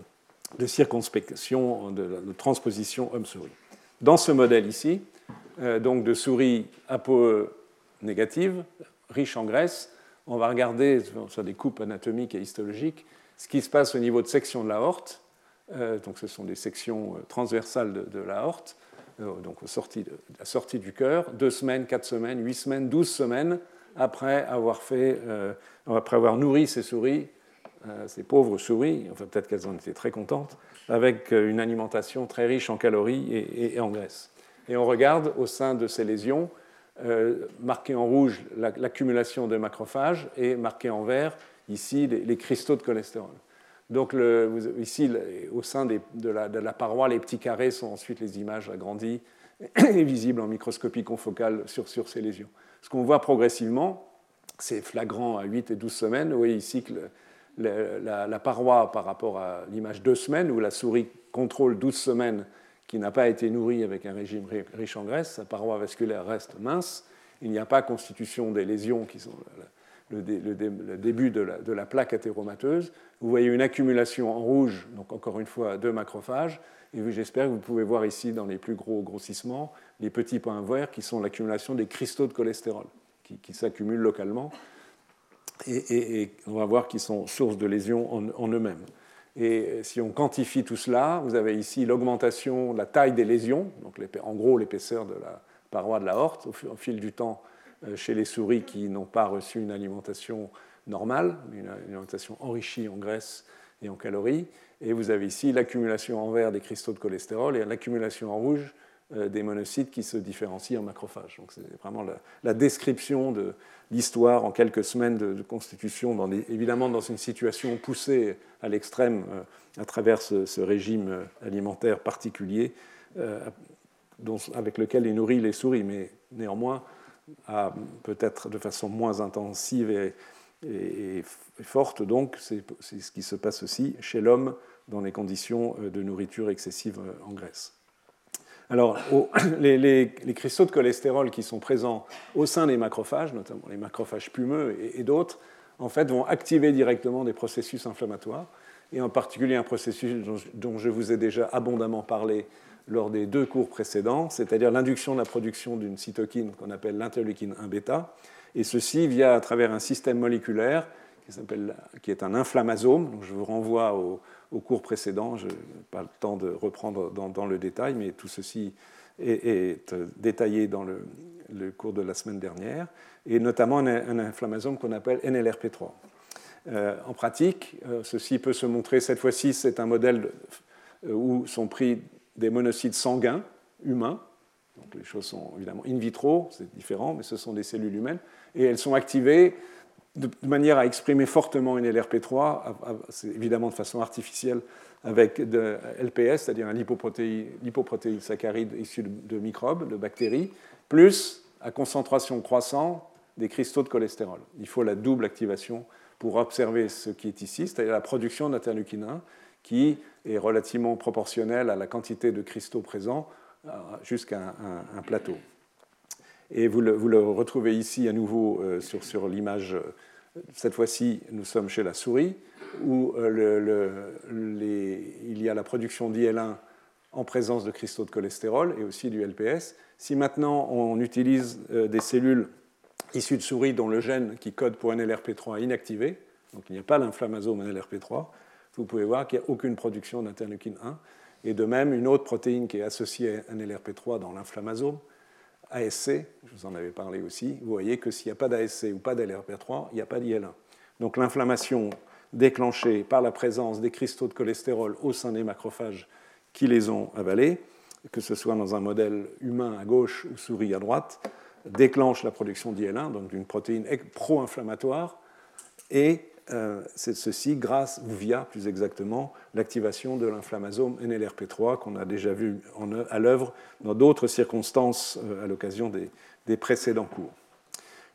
circonspection, de, transposition homme-souris. Dans ce modèle ici, donc de souris apoe négative, riche en graisse, on va regarder sur des coupes anatomiques et histologiques ce qui se passe au niveau de section de la horte euh, donc ce sont des sections euh, transversales de, la l'aorte, euh, donc sortie la sortie du cœur, deux semaines, quatre semaines, huit semaines, douze semaines après avoir, fait, après avoir nourri ces souris, ces pauvres souris, enfin peut-être qu'elles en étaient très contentes, avec une alimentation très riche en calories et, en graisse. Et on regarde au sein de ces lésions, marqué en rouge l'accumulation de macrophages et marqué en vert ici les cristaux de cholestérol. Donc ici, au sein de, la, paroi, les petits carrés sont ensuite les images agrandies et visibles en microscopie confocale sur, ces lésions. Ce qu'on voit progressivement, c'est flagrant à 8 et 12 semaines. Vous voyez ici que la, paroi par rapport à l'image 2 semaines, où la souris contrôle 12 semaines qui n'a pas été nourrie avec un régime riche en graisse, sa paroi vasculaire reste mince. Il n'y a pas constitution des lésions qui sont le, début de la, plaque athéromateuse. Vous voyez une accumulation en rouge, donc encore une fois, de macrophages. Et j'espère que vous pouvez voir ici, dans les plus gros grossissements, les petits points verts qui sont l'accumulation des cristaux de cholestérol qui, s'accumulent localement. Et, on va voir qu'ils sont source de lésions en, eux-mêmes. Et si on quantifie tout cela, vous avez ici l'augmentation de la taille des lésions, donc en gros l'épaisseur de la paroi de la horte au fil du temps euh, chez les souris qui n'ont pas reçu une alimentation normale, une alimentation enrichie en graisse et en calories. Et vous avez ici l'accumulation en vert des cristaux de cholestérol et l'accumulation en rouge des monocytes qui se différencient en macrophages. Donc c'est vraiment la, description de l'histoire en quelques semaines de, constitution, évidemment dans une situation poussée à l'extrême euh, à travers ce, régime euh, alimentaire particulier avec lequel il nourrit les souris, mais néanmoins peut-être de façon moins intensive et, forte. Donc c'est ce qui se passe aussi chez l'homme dans les conditions de nourriture excessive en graisse. Alors, les, cristaux de cholestérol qui sont présents au sein des macrophages, notamment les macrophages pumeux et, d'autres, en fait, vont activer directement des processus inflammatoires, et en particulier un processus dont, je vous ai déjà abondamment parlé lors des deux cours précédents, c'est-à-dire l'induction de la production d'une cytokine qu'on appelle l'interleukine 1-bêta, et ceci via à travers un système moléculaire qui, qui est un inflammasome. Je vous renvoie au, au cours précédent. Je n'ai pas le temps de reprendre dans, le détail, mais tout ceci est, euh, détaillé dans le, cours de la semaine dernière, et notamment un, inflammasome qu'on appelle NLRP3. Euh, en pratique, euh, ceci peut se montrer, cette fois-ci, c'est un modèle où sont pris des monocytes sanguins humains. Donc les choses sont évidemment in vitro, c'est différent, mais ce sont des cellules humaines, et elles sont activées de manière à exprimer fortement une LRP3, évidemment de façon artificielle, avec de LPS, c'est-à-dire un lipoprotéine, saccharide issu de, microbes, de bactéries, plus à concentration croissante des cristaux de cholestérol. Il faut la double activation pour observer ce qui est ici, c'est-à-dire la production d'interleukine 1, qui est relativement proportionnelle à la quantité de cristaux présents euh, jusqu'à un, plateau. Et vous le, retrouvez ici à nouveau euh, sur, l'image. Cette fois-ci, nous sommes chez la souris, où euh, il y a la production d'IL1 en présence de cristaux de cholestérol et aussi du LPS. Si maintenant on utilise euh, des cellules issues de souris dont le gène qui code pour NLRP3 est inactivé, donc il n'y a pas l'inflammasome NLRP3, vous pouvez voir qu'il n'y a aucune production d'interleukine 1. Et de même, une autre protéine qui est associée à NLRP3 dans l'inflammasome, ASC, je vous en avais parlé aussi, vous voyez que s'il n'y a pas d'ASC ou pas d'LRP3, il n'y a pas d'IL1. Donc l'inflammation déclenchée par la présence des cristaux de cholestérol au sein des macrophages qui les ont avalés, que ce soit dans un modèle humain à gauche ou souris à droite, déclenche la production d'IL1, donc d'une protéine pro-inflammatoire, et euh, c'est ceci grâce, ou via plus exactement, l'activation de l'inflammasome NLRP3 qu'on a déjà vu à l'œuvre dans d'autres circonstances euh, à l'occasion des, précédents cours.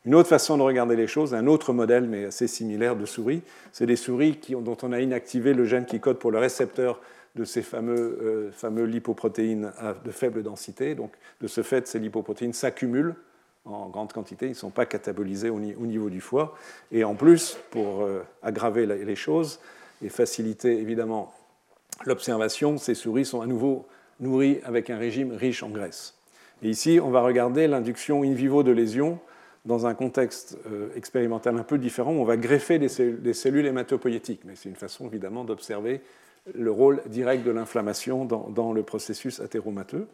Une autre façon de regarder les choses, un autre modèle mais assez similaire de souris, c'est des souris dont on a inactivé le gène qui code pour le récepteur de ces fameux, euh, fameux lipoprotéines de faible densité. Donc, de ce fait, ces lipoprotéines s'accumulent en grande quantité, ils ne sont pas catabolisés au, niveau du foie. Et en plus, pour euh, aggraver les choses et faciliter évidemment l'observation, ces souris sont à nouveau nourries avec un régime riche en graisse. Et ici, on va regarder l'induction in vivo de lésions dans un contexte euh, expérimental un peu différent. On va greffer des, cellules, hématopoïétiques, mais c'est une façon évidemment d'observer le rôle direct de l'inflammation dans, le processus athéromateux.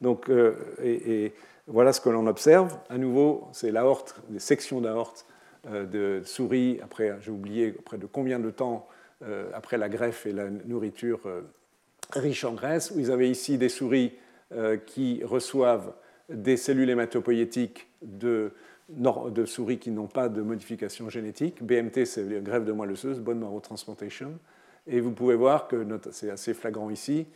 Donc, euh, et voilà ce que l'on observe. À nouveau, c'est l'aorte, des sections d'aorte euh, de souris, après, j'ai oublié, après de combien de temps euh, après la greffe et la nourriture euh, riche en graisse, où ils avaient ici des souris qui reçoivent des cellules hématopoïétiques de, souris qui n'ont pas de modification génétique. BMT, c'est greffe de moelle osseuse, bone marrow transplantation. Et vous pouvez voir que c'est assez flagrant ici,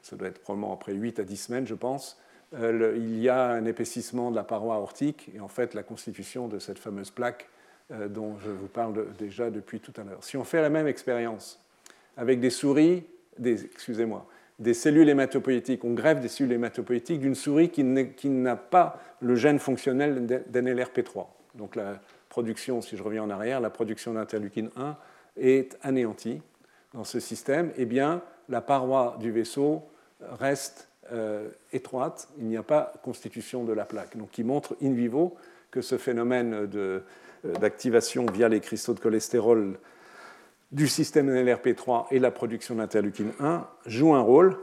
ça doit être probablement après 8 à 10 semaines, je pense, euh, il y a un épaississement de la paroi aortique et en fait la constitution de cette fameuse plaque dont je vous parle déjà depuis tout à l'heure. Si on fait la même expérience avec des souris, des, excusez-moi, des cellules hématopoïétiques, on greffe des cellules hématopoïétiques d'une souris qui n'a pas le gène fonctionnel d'NLRP3. Donc la production, si je reviens en arrière, la production d'interleukine 1 est anéantie dans ce système. Eh bien, la paroi du vaisseau reste euh, étroite, il n'y a pas constitution de la plaque. Donc, qui montre in vivo que ce phénomène euh, d'activation via les cristaux de cholestérol du système NLRP3 et la production d'interleukine 1 joue un rôle,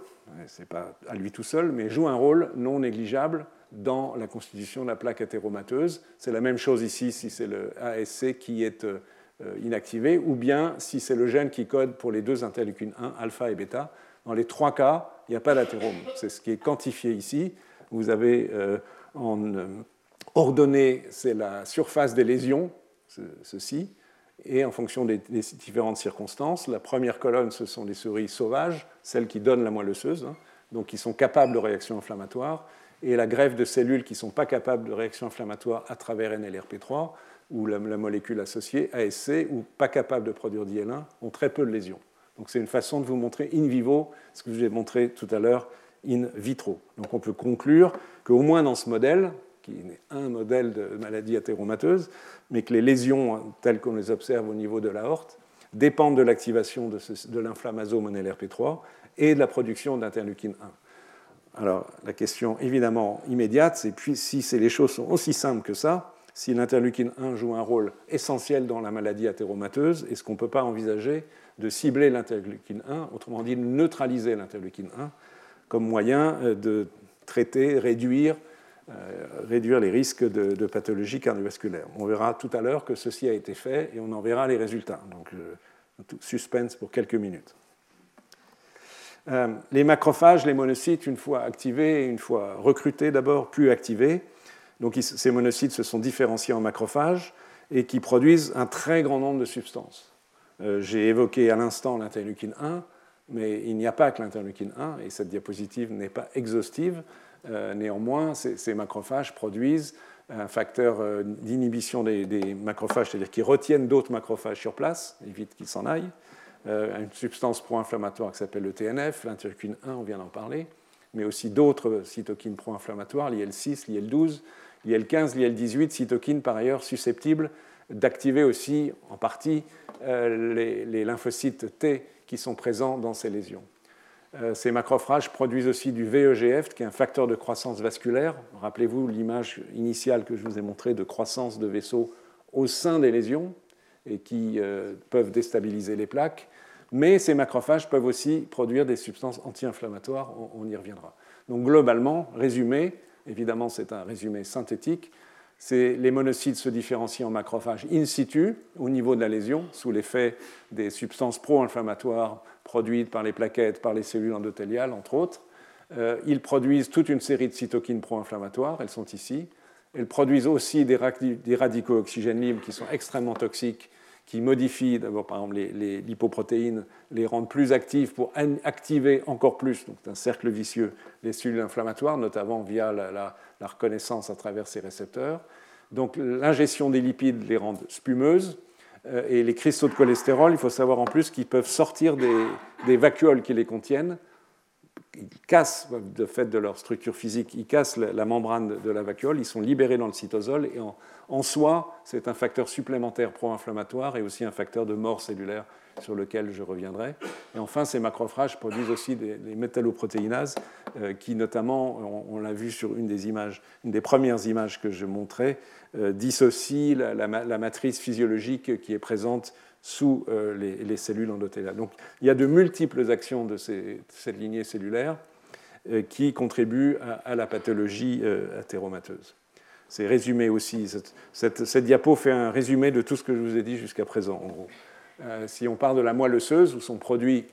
ce n'est pas à lui tout seul, mais joue un rôle non négligeable dans la constitution de la plaque athéromateuse. C'est la même chose ici si c'est le ASC qui est euh, inactivé, ou bien si c'est le gène qui code pour les deux interleukines 1, alpha et bêta. Dans les trois cas, il n'y a pas d'athérome. C'est ce qui est quantifié ici. Vous avez euh, en euh, ordonnée, c'est la surface des lésions, ceci, et en fonction des, différentes circonstances. La première colonne, ce sont les souris sauvages, celles qui donnent la moelle osseuse, hein, donc qui sont capables de réactions inflammatoires, et la greffe de cellules qui ne sont pas capables de réactions inflammatoires à travers NLRP3 ou la, molécule associée ASC ou pas capables de produire d'IL1 ont très peu de lésions. Donc c'est une façon de vous montrer in vivo ce que je vous ai montré tout à l'heure in vitro. Donc on peut conclure qu'au moins dans ce modèle, qui est un modèle de maladie athéromateuse, mais que les lésions telles qu'on les observe au niveau de l'aorte dépendent de l'activation de, l'inflammasome NLRP3 et de la production d'interleukine 1. Alors la question évidemment immédiate, c'est puis si les choses sont aussi simples que ça, si l'interleukine 1 joue un rôle essentiel dans la maladie athéromateuse, est-ce qu'on ne peut pas envisager de cibler l'interleukine 1, autrement dit de neutraliser l'interleukine 1, comme moyen euh, de traiter, réduire euh, réduire les risques de, pathologie cardiovasculaire? On verra tout à l'heure que ceci a été fait et on en verra les résultats. Donc, euh, suspense pour quelques minutes. Les macrophages, les monocytes, une fois activés, une fois recrutés d'abord, puis activés, donc ces monocytes se sont différenciés en macrophages et qui produisent un très grand nombre de substances. J'ai évoqué à l'instant l'interleukine 1, mais il n'y a pas que l'interleukine 1, et cette diapositive n'est pas exhaustive. Euh, néanmoins, ces, macrophages produisent un facteur euh, d'inhibition des, macrophages, c'est-à-dire qu'ils retiennent d'autres macrophages sur place, évitent qu'ils s'en aillent. Euh, une substance pro-inflammatoire qui s'appelle le TNF, l'interleukine 1, on vient d'en parler, mais aussi d'autres cytokines pro-inflammatoires, l'IL6, l'IL12, l'IL15, l'IL18, cytokines par ailleurs susceptibles d'activer aussi en partie les lymphocytes T qui sont présents dans ces lésions. Euh, ces macrophages produisent aussi du VEGF, qui est un facteur de croissance vasculaire. Rappelez-vous l'image initiale que je vous ai montrée de croissance de vaisseaux au sein des lésions et qui euh, peuvent déstabiliser les plaques. Mais ces macrophages peuvent aussi produire des substances anti-inflammatoires, on, y reviendra. Donc globalement, résumé, évidemment c'est un résumé synthétique, les monocytes se différencient en macrophages in situ, au niveau de la lésion, sous l'effet des substances pro-inflammatoires produites par les plaquettes, par les cellules endothéliales, entre autres. Euh, ils produisent toute une série de cytokines pro-inflammatoires, elles sont ici. Elles produisent aussi des, radicaux oxygènes libres qui sont extrêmement toxiques, qui modifient d'abord par exemple les, lipoprotéines, les rendent plus actives pour activer encore plus, donc un cercle vicieux, les cellules inflammatoires, notamment via la, reconnaissance à travers ces récepteurs. Donc l'ingestion des lipides les rend spumeuses, euh, et les cristaux de cholestérol, il faut savoir en plus qu'ils peuvent sortir des, vacuoles qui les contiennent. Ils cassent, de fait de leur structure physique, ils cassent la, membrane de la vacuole, ils sont libérés dans le cytosol et en, soi, c'est un facteur supplémentaire pro-inflammatoire et aussi un facteur de mort cellulaire sur lequel je reviendrai. Et enfin, ces macrophages produisent aussi des, métalloprotéinases euh, qui, notamment, on, l'a vu sur une des images, une des premières images que je montrais, euh, dissocient la, matrice physiologique qui est présente sous euh, les, cellules endothéliales. Donc, il y a de multiples actions de cette lignée cellulaire qui contribuent à, la pathologie athéromateuse. C'est résumé aussi. Cette, diapo fait un résumé de tout ce que je vous ai dit jusqu'à présent, en gros. Euh, si on parle de la moelle osseuse, où sont produits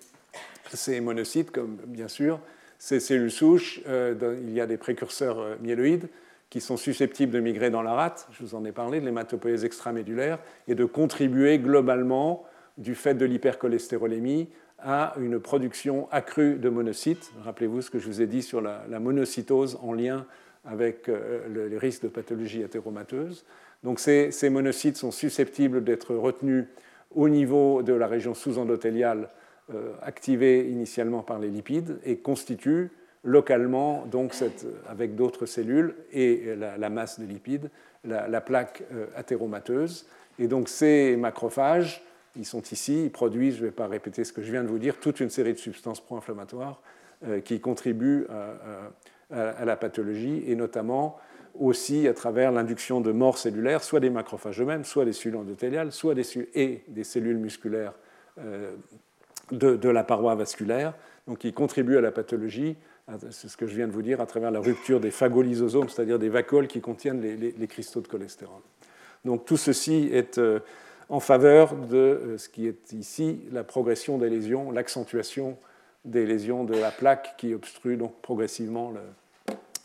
ces monocytes, comme bien sûr, ces cellules souches, euh, il y a des précurseurs euh, myéloïdes qui sont susceptibles de migrer dans la rate, je vous en ai parlé, de l'hématopoïèse extramédulaire, et de contribuer globalement, du fait de l'hypercholestérolémie, à une production accrue de monocytes. Rappelez-vous ce que je vous ai dit sur la, monocytose en lien avec le, les risques de pathologie athéromateuse. Donc ces, ces monocytes sont susceptibles d'être retenus au niveau de la région sous-endothéliale activée initialement par les lipides et constituent localement, donc avec d'autres cellules et la, masse de lipides, la, plaque athéromateuse. Et donc ces macrophages ils sont ici, ils produisent, je ne vais pas répéter ce que je viens de vous dire, toute une série de substances pro-inflammatoires euh, qui contribuent à, la pathologie et notamment aussi à travers l'induction de mort cellulaire, soit des macrophages eux-mêmes, soit des cellules endothéliales, soit des, et des cellules musculaires euh, de, la paroi vasculaire, donc qui contribuent à la pathologie, c'est ce que je viens de vous dire, à travers la rupture des phagolysosomes, c'est-à-dire des vacuoles qui contiennent les, cristaux de cholestérol. Donc tout ceci est euh, en faveur de euh, ce qui est ici la progression des lésions, l'accentuation des lésions de la plaque qui obstrue donc progressivement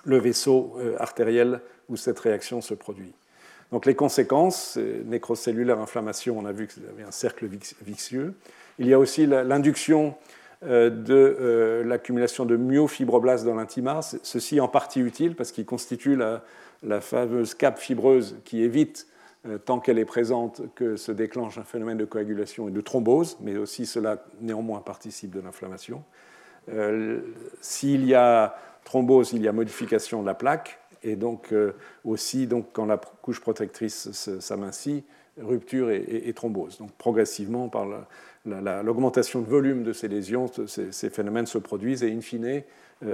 le, vaisseau euh, artériel où cette réaction se produit. Donc les conséquences, nécrocellulaire, inflammation, on a vu que y avait un cercle vicieux. Il y a aussi l'induction de l'accumulation de myofibroblastes dans l'intima, ceci en partie utile parce qu'il constitue la, fameuse cape fibreuse qui évite euh, tant qu'elle est présente, que se déclenche un phénomène de coagulation et de thrombose, mais aussi cela néanmoins participe de l'inflammation. Euh, s'il y a thrombose, il y a modification de la plaque, et donc euh, aussi donc, quand la couche protectrice s'amincit, rupture et, thrombose. Donc progressivement, par l'augmentation de volume de ces lésions, ces, phénomènes se produisent et in fine,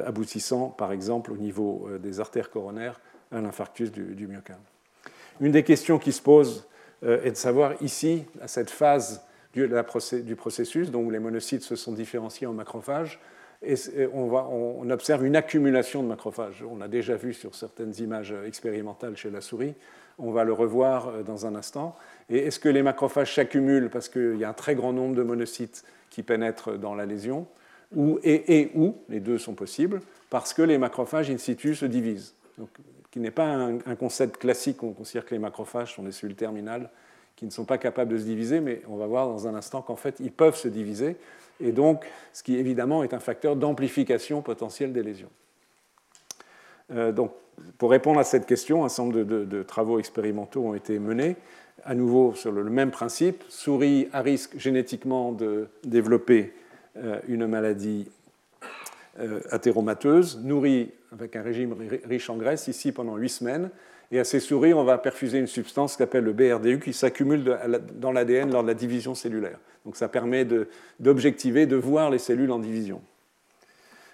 aboutissant par exemple au niveau des artères coronaires à l'infarctus du, du myocarde. Une des questions qui se pose euh, est de savoir ici, à cette phase du, processus, donc où les monocytes se sont différenciés en macrophages, et on, observe une accumulation de macrophages. On l'a déjà vu sur certaines images expérimentales chez la souris. On va le revoir euh, dans un instant. Et est-ce que les macrophages s'accumulent parce qu'il y a un très grand nombre de monocytes qui pénètrent dans la lésion ou, et, et ou, les deux sont possibles, parce que les macrophages in situ se divisent qui n'est pas un, concept classique. On considère que les macrophages sont des cellules terminales qui ne sont pas capables de se diviser, mais on va voir dans un instant qu'en fait, ils peuvent se diviser, et donc, ce qui évidemment est un facteur d'amplification potentielle des lésions. Euh, donc, pour répondre à cette question, un certain nombre de, travaux expérimentaux ont été menés, à nouveau sur le, même principe, souris à risque génétiquement de développer euh, une maladie euh, athéromateuse, nourrie avec un régime riche en graisse, ici pendant 8 semaines. Et à ces souris, on va perfuser une substance qui s'appelle le BRDU qui s'accumule dans l'ADN lors de la division cellulaire. Donc ça permet d'objectiver, de, voir les cellules en division.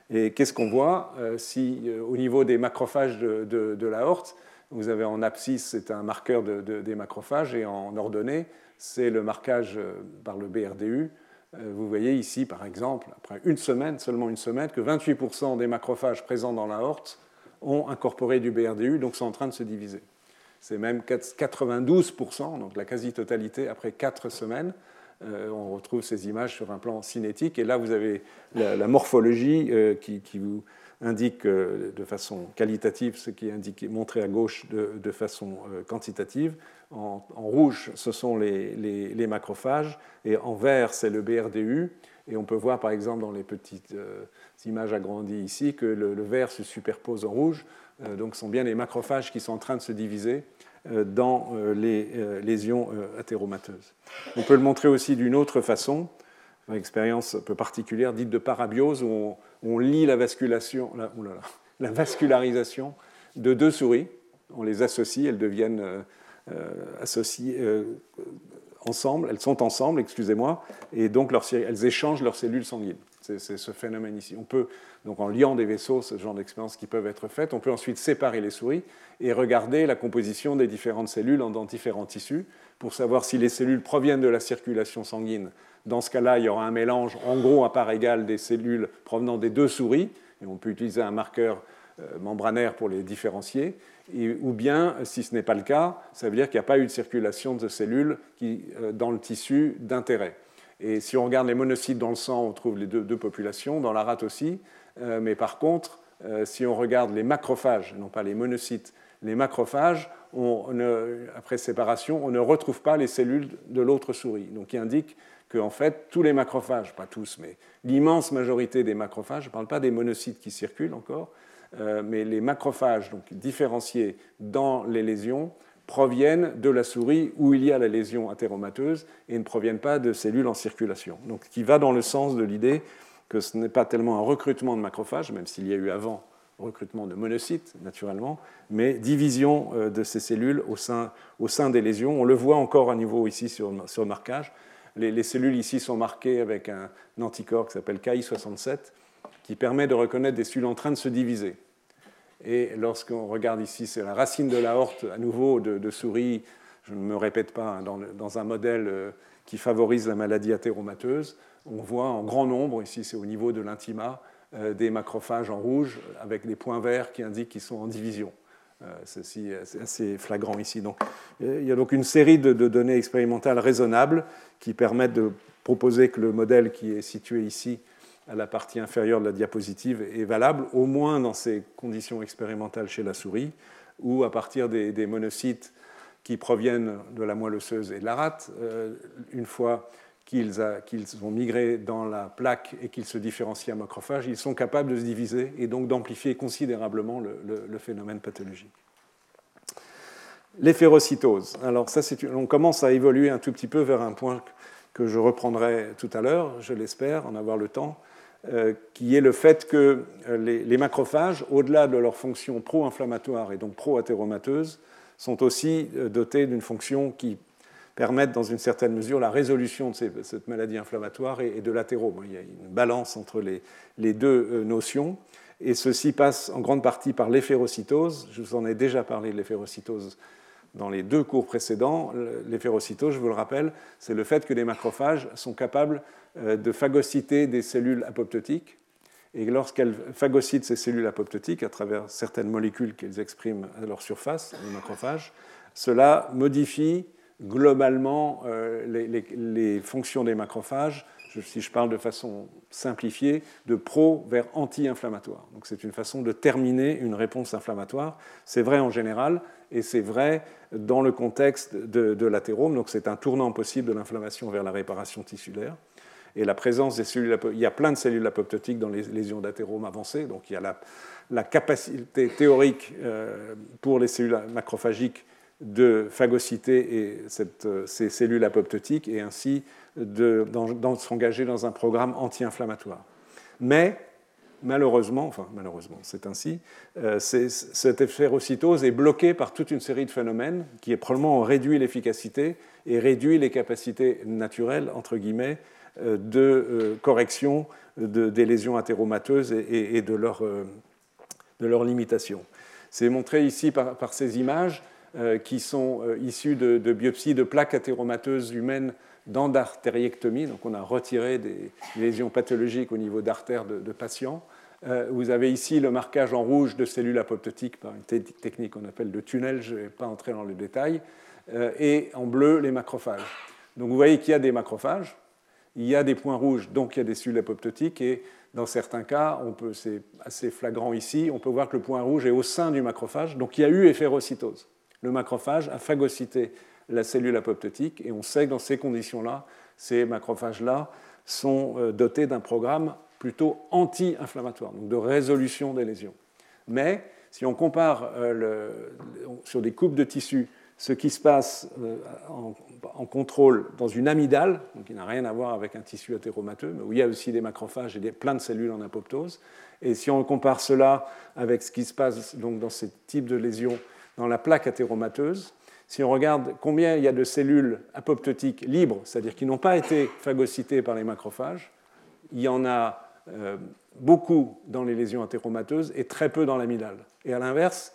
Et qu'est-ce qu'on voit euh, si euh, au niveau des macrophages de, la horte, vous avez en abscisse, c'est un marqueur des macrophages, et en ordonnée, c'est le marquage euh, par le BRDU vous voyez ici, par exemple, après une semaine, seulement une semaine, que 28% des macrophages présents dans la horte ont incorporé du BRDU, donc sont en train de se diviser. C'est même 92%, donc la quasi-totalité après 4 semaines. Euh, on retrouve ces images sur un plan cinétique. Et là, vous avez la, morphologie euh, qui, vous indique de façon qualitative ce qui est indiqué, montré à gauche de, façon quantitative. En, rouge, ce sont les, macrophages, et en vert, c'est le BRDU. Et on peut voir, par exemple, dans les petites euh, images agrandies ici, que le, vert se superpose en rouge. Euh, donc, ce sont bien les macrophages qui sont en train de se diviser euh, dans les lésions athéromateuses. On peut le montrer aussi d'une autre façon, une expérience un peu particulière dite de parabiose, où on, lit la, vasculation, la vascularisation de deux souris. On les associe, elles deviennent euh, associées euh, ensemble, elles sont ensemble, excusez-moi, et donc elles échangent leurs cellules sanguines. C'est ce phénomène ici. On peut, donc en liant des vaisseaux, ce genre d'expériences qui peuvent être faites, on peut ensuite séparer les souris et regarder la composition des différentes cellules dans différents tissus pour savoir si les cellules proviennent de la circulation sanguine. Dans ce cas-là, il y aura un mélange, en gros, à part égale, des cellules provenant des deux souris, et on peut utiliser un marqueur euh, membranaire pour les différencier ou bien, si ce n'est pas le cas, ça veut dire qu'il n'y a pas eu de circulation de cellules euh, dans le tissu d'intérêt. Et si on regarde les monocytes dans le sang, on trouve les deux, populations, dans la rate aussi. Euh, mais par contre, euh, si on regarde les macrophages, non pas les monocytes, les macrophages, après séparation, on ne retrouve pas les cellules de l'autre souris. Donc, il indique qu'en fait, tous les macrophages, pas tous, mais l'immense majorité des macrophages, je ne parle pas des monocytes qui circulent encore, mais les macrophages, donc différenciés dans les lésions, proviennent de la souris où il y a la lésion athéromateuse et ne proviennent pas de cellules en circulation. Donc, qui va dans le sens de l'idée que ce n'est pas tellement un recrutement de macrophages, même s'il y a eu avant recrutement de monocytes, naturellement, mais division euh, de ces cellules au sein, au sein des lésions. On le voit encore à niveau ici sur, sur le marquage. Les, les, cellules ici sont marquées avec un anticorps qui s'appelle KI67, qui permet de reconnaître des cellules en train de se diviser. Et lorsqu'on regarde ici, c'est la racine de la horte, à nouveau, de, souris, je ne me répète pas, hein, dans, un modèle euh, qui favorise la maladie athéromateuse, on voit en grand nombre, ici c'est au niveau de l'intima, euh, des macrophages en rouge avec des points verts qui indiquent qu'ils sont en division. Euh, ceci est assez flagrant ici. Donc, il y a donc une série de, données expérimentales raisonnables qui permettent de proposer que le modèle qui est situé ici à la partie inférieure de la diapositive est valable, au moins dans ces conditions expérimentales chez la souris, ou à partir des, monocytes qui proviennent de la moelle osseuse et de la rate, euh, une fois qu'ils ont migré dans la plaque et qu'ils se différencient en macrophages, ils sont capables de se diviser et donc d'amplifier considérablement le, phénomène pathologique. L'éphérocytose. Alors ça, on commence à évoluer un tout petit peu vers un point que je reprendrai tout à l'heure, je l'espère, en avoir le temps. Euh, qui est le fait que euh, les, macrophages, au-delà de leur fonction pro-inflammatoire et donc pro-athéromateuse, sont aussi euh, dotés d'une fonction qui permet dans une certaine mesure la résolution de cette maladie inflammatoire et, de l'athérome. Il y a une balance entre les, les, deux notions. Et ceci passe en grande partie par l'éphérocytose. Je vous en ai déjà parlé de l'éphérocytose dans les deux cours précédents. L'éphérocytose, je vous le rappelle, c'est le fait que les macrophages sont capables de phagocyter des cellules apoptotiques. Et lorsqu'elles phagocytent ces cellules apoptotiques à travers certaines molécules qu'elles expriment à leur surface, les macrophages, cela modifie globalement euh, les, fonctions des macrophages, si je parle de façon simplifiée, de pro vers anti-inflammatoire. Donc c'est une façon de terminer une réponse inflammatoire. C'est vrai en général et c'est vrai dans le contexte de, de l'athérome. Donc c'est un tournant possible de l'inflammation vers la réparation tissulaire et la présence des cellules, il y a plein de cellules apoptotiques dans les lésions d'athérome avancées, donc il y a la, capacité théorique euh, pour les cellules macrophagiques de phagocyter ces cellules apoptotiques et ainsi de, s'engager dans un programme anti-inflammatoire. Mais malheureusement, enfin malheureusement, c'est ainsi, euh, cette éphérocytose est bloquée par toute une série de phénomènes qui probablement ont réduit l'efficacité et réduit les capacités naturelles, entre guillemets, euh, de euh, correction des lésions athéromateuses et, de, leur, euh, de leur limitation. C'est montré ici par, ces images qui sont issues de, biopsies de plaques athéromateuses humaines dans d'artériectomie. Donc on a retiré des lésions pathologiques au niveau d'artères de, de, patients. vous avez ici le marquage en rouge de cellules apoptotiques par une technique qu'on appelle de tunnel, je ne vais pas entrer dans le détail, et en bleu les macrophages. Donc vous voyez qu'il y a des macrophages, il y a des points rouges, donc il y a des cellules apoptotiques, et dans certains cas, c'est assez flagrant ici, on peut voir que le point rouge est au sein du macrophage, donc il y a eu éphérocytose. Le macrophage a phagocyté la cellule apoptotique, et on sait que dans ces conditions-là, ces macrophages-là sont euh, dotés d'un programme plutôt anti-inflammatoire, donc de résolution des lésions. Mais si on compare euh, sur des coupes de tissus ce qui se passe euh, en, contrôle dans une amygdale, qui n'a rien à voir avec un tissu athéromateux, mais où il y a aussi des macrophages et des, plein de cellules en apoptose. Et si on compare cela avec ce qui se passe donc, dans ce type de lésion dans la plaque athéromateuse, si on regarde combien il y a de cellules apoptotiques libres, c'est-à-dire qui n'ont pas été phagocytées par les macrophages, il y en a euh, beaucoup dans les lésions athéromateuses et très peu dans l'amygdale. Et à l'inverse,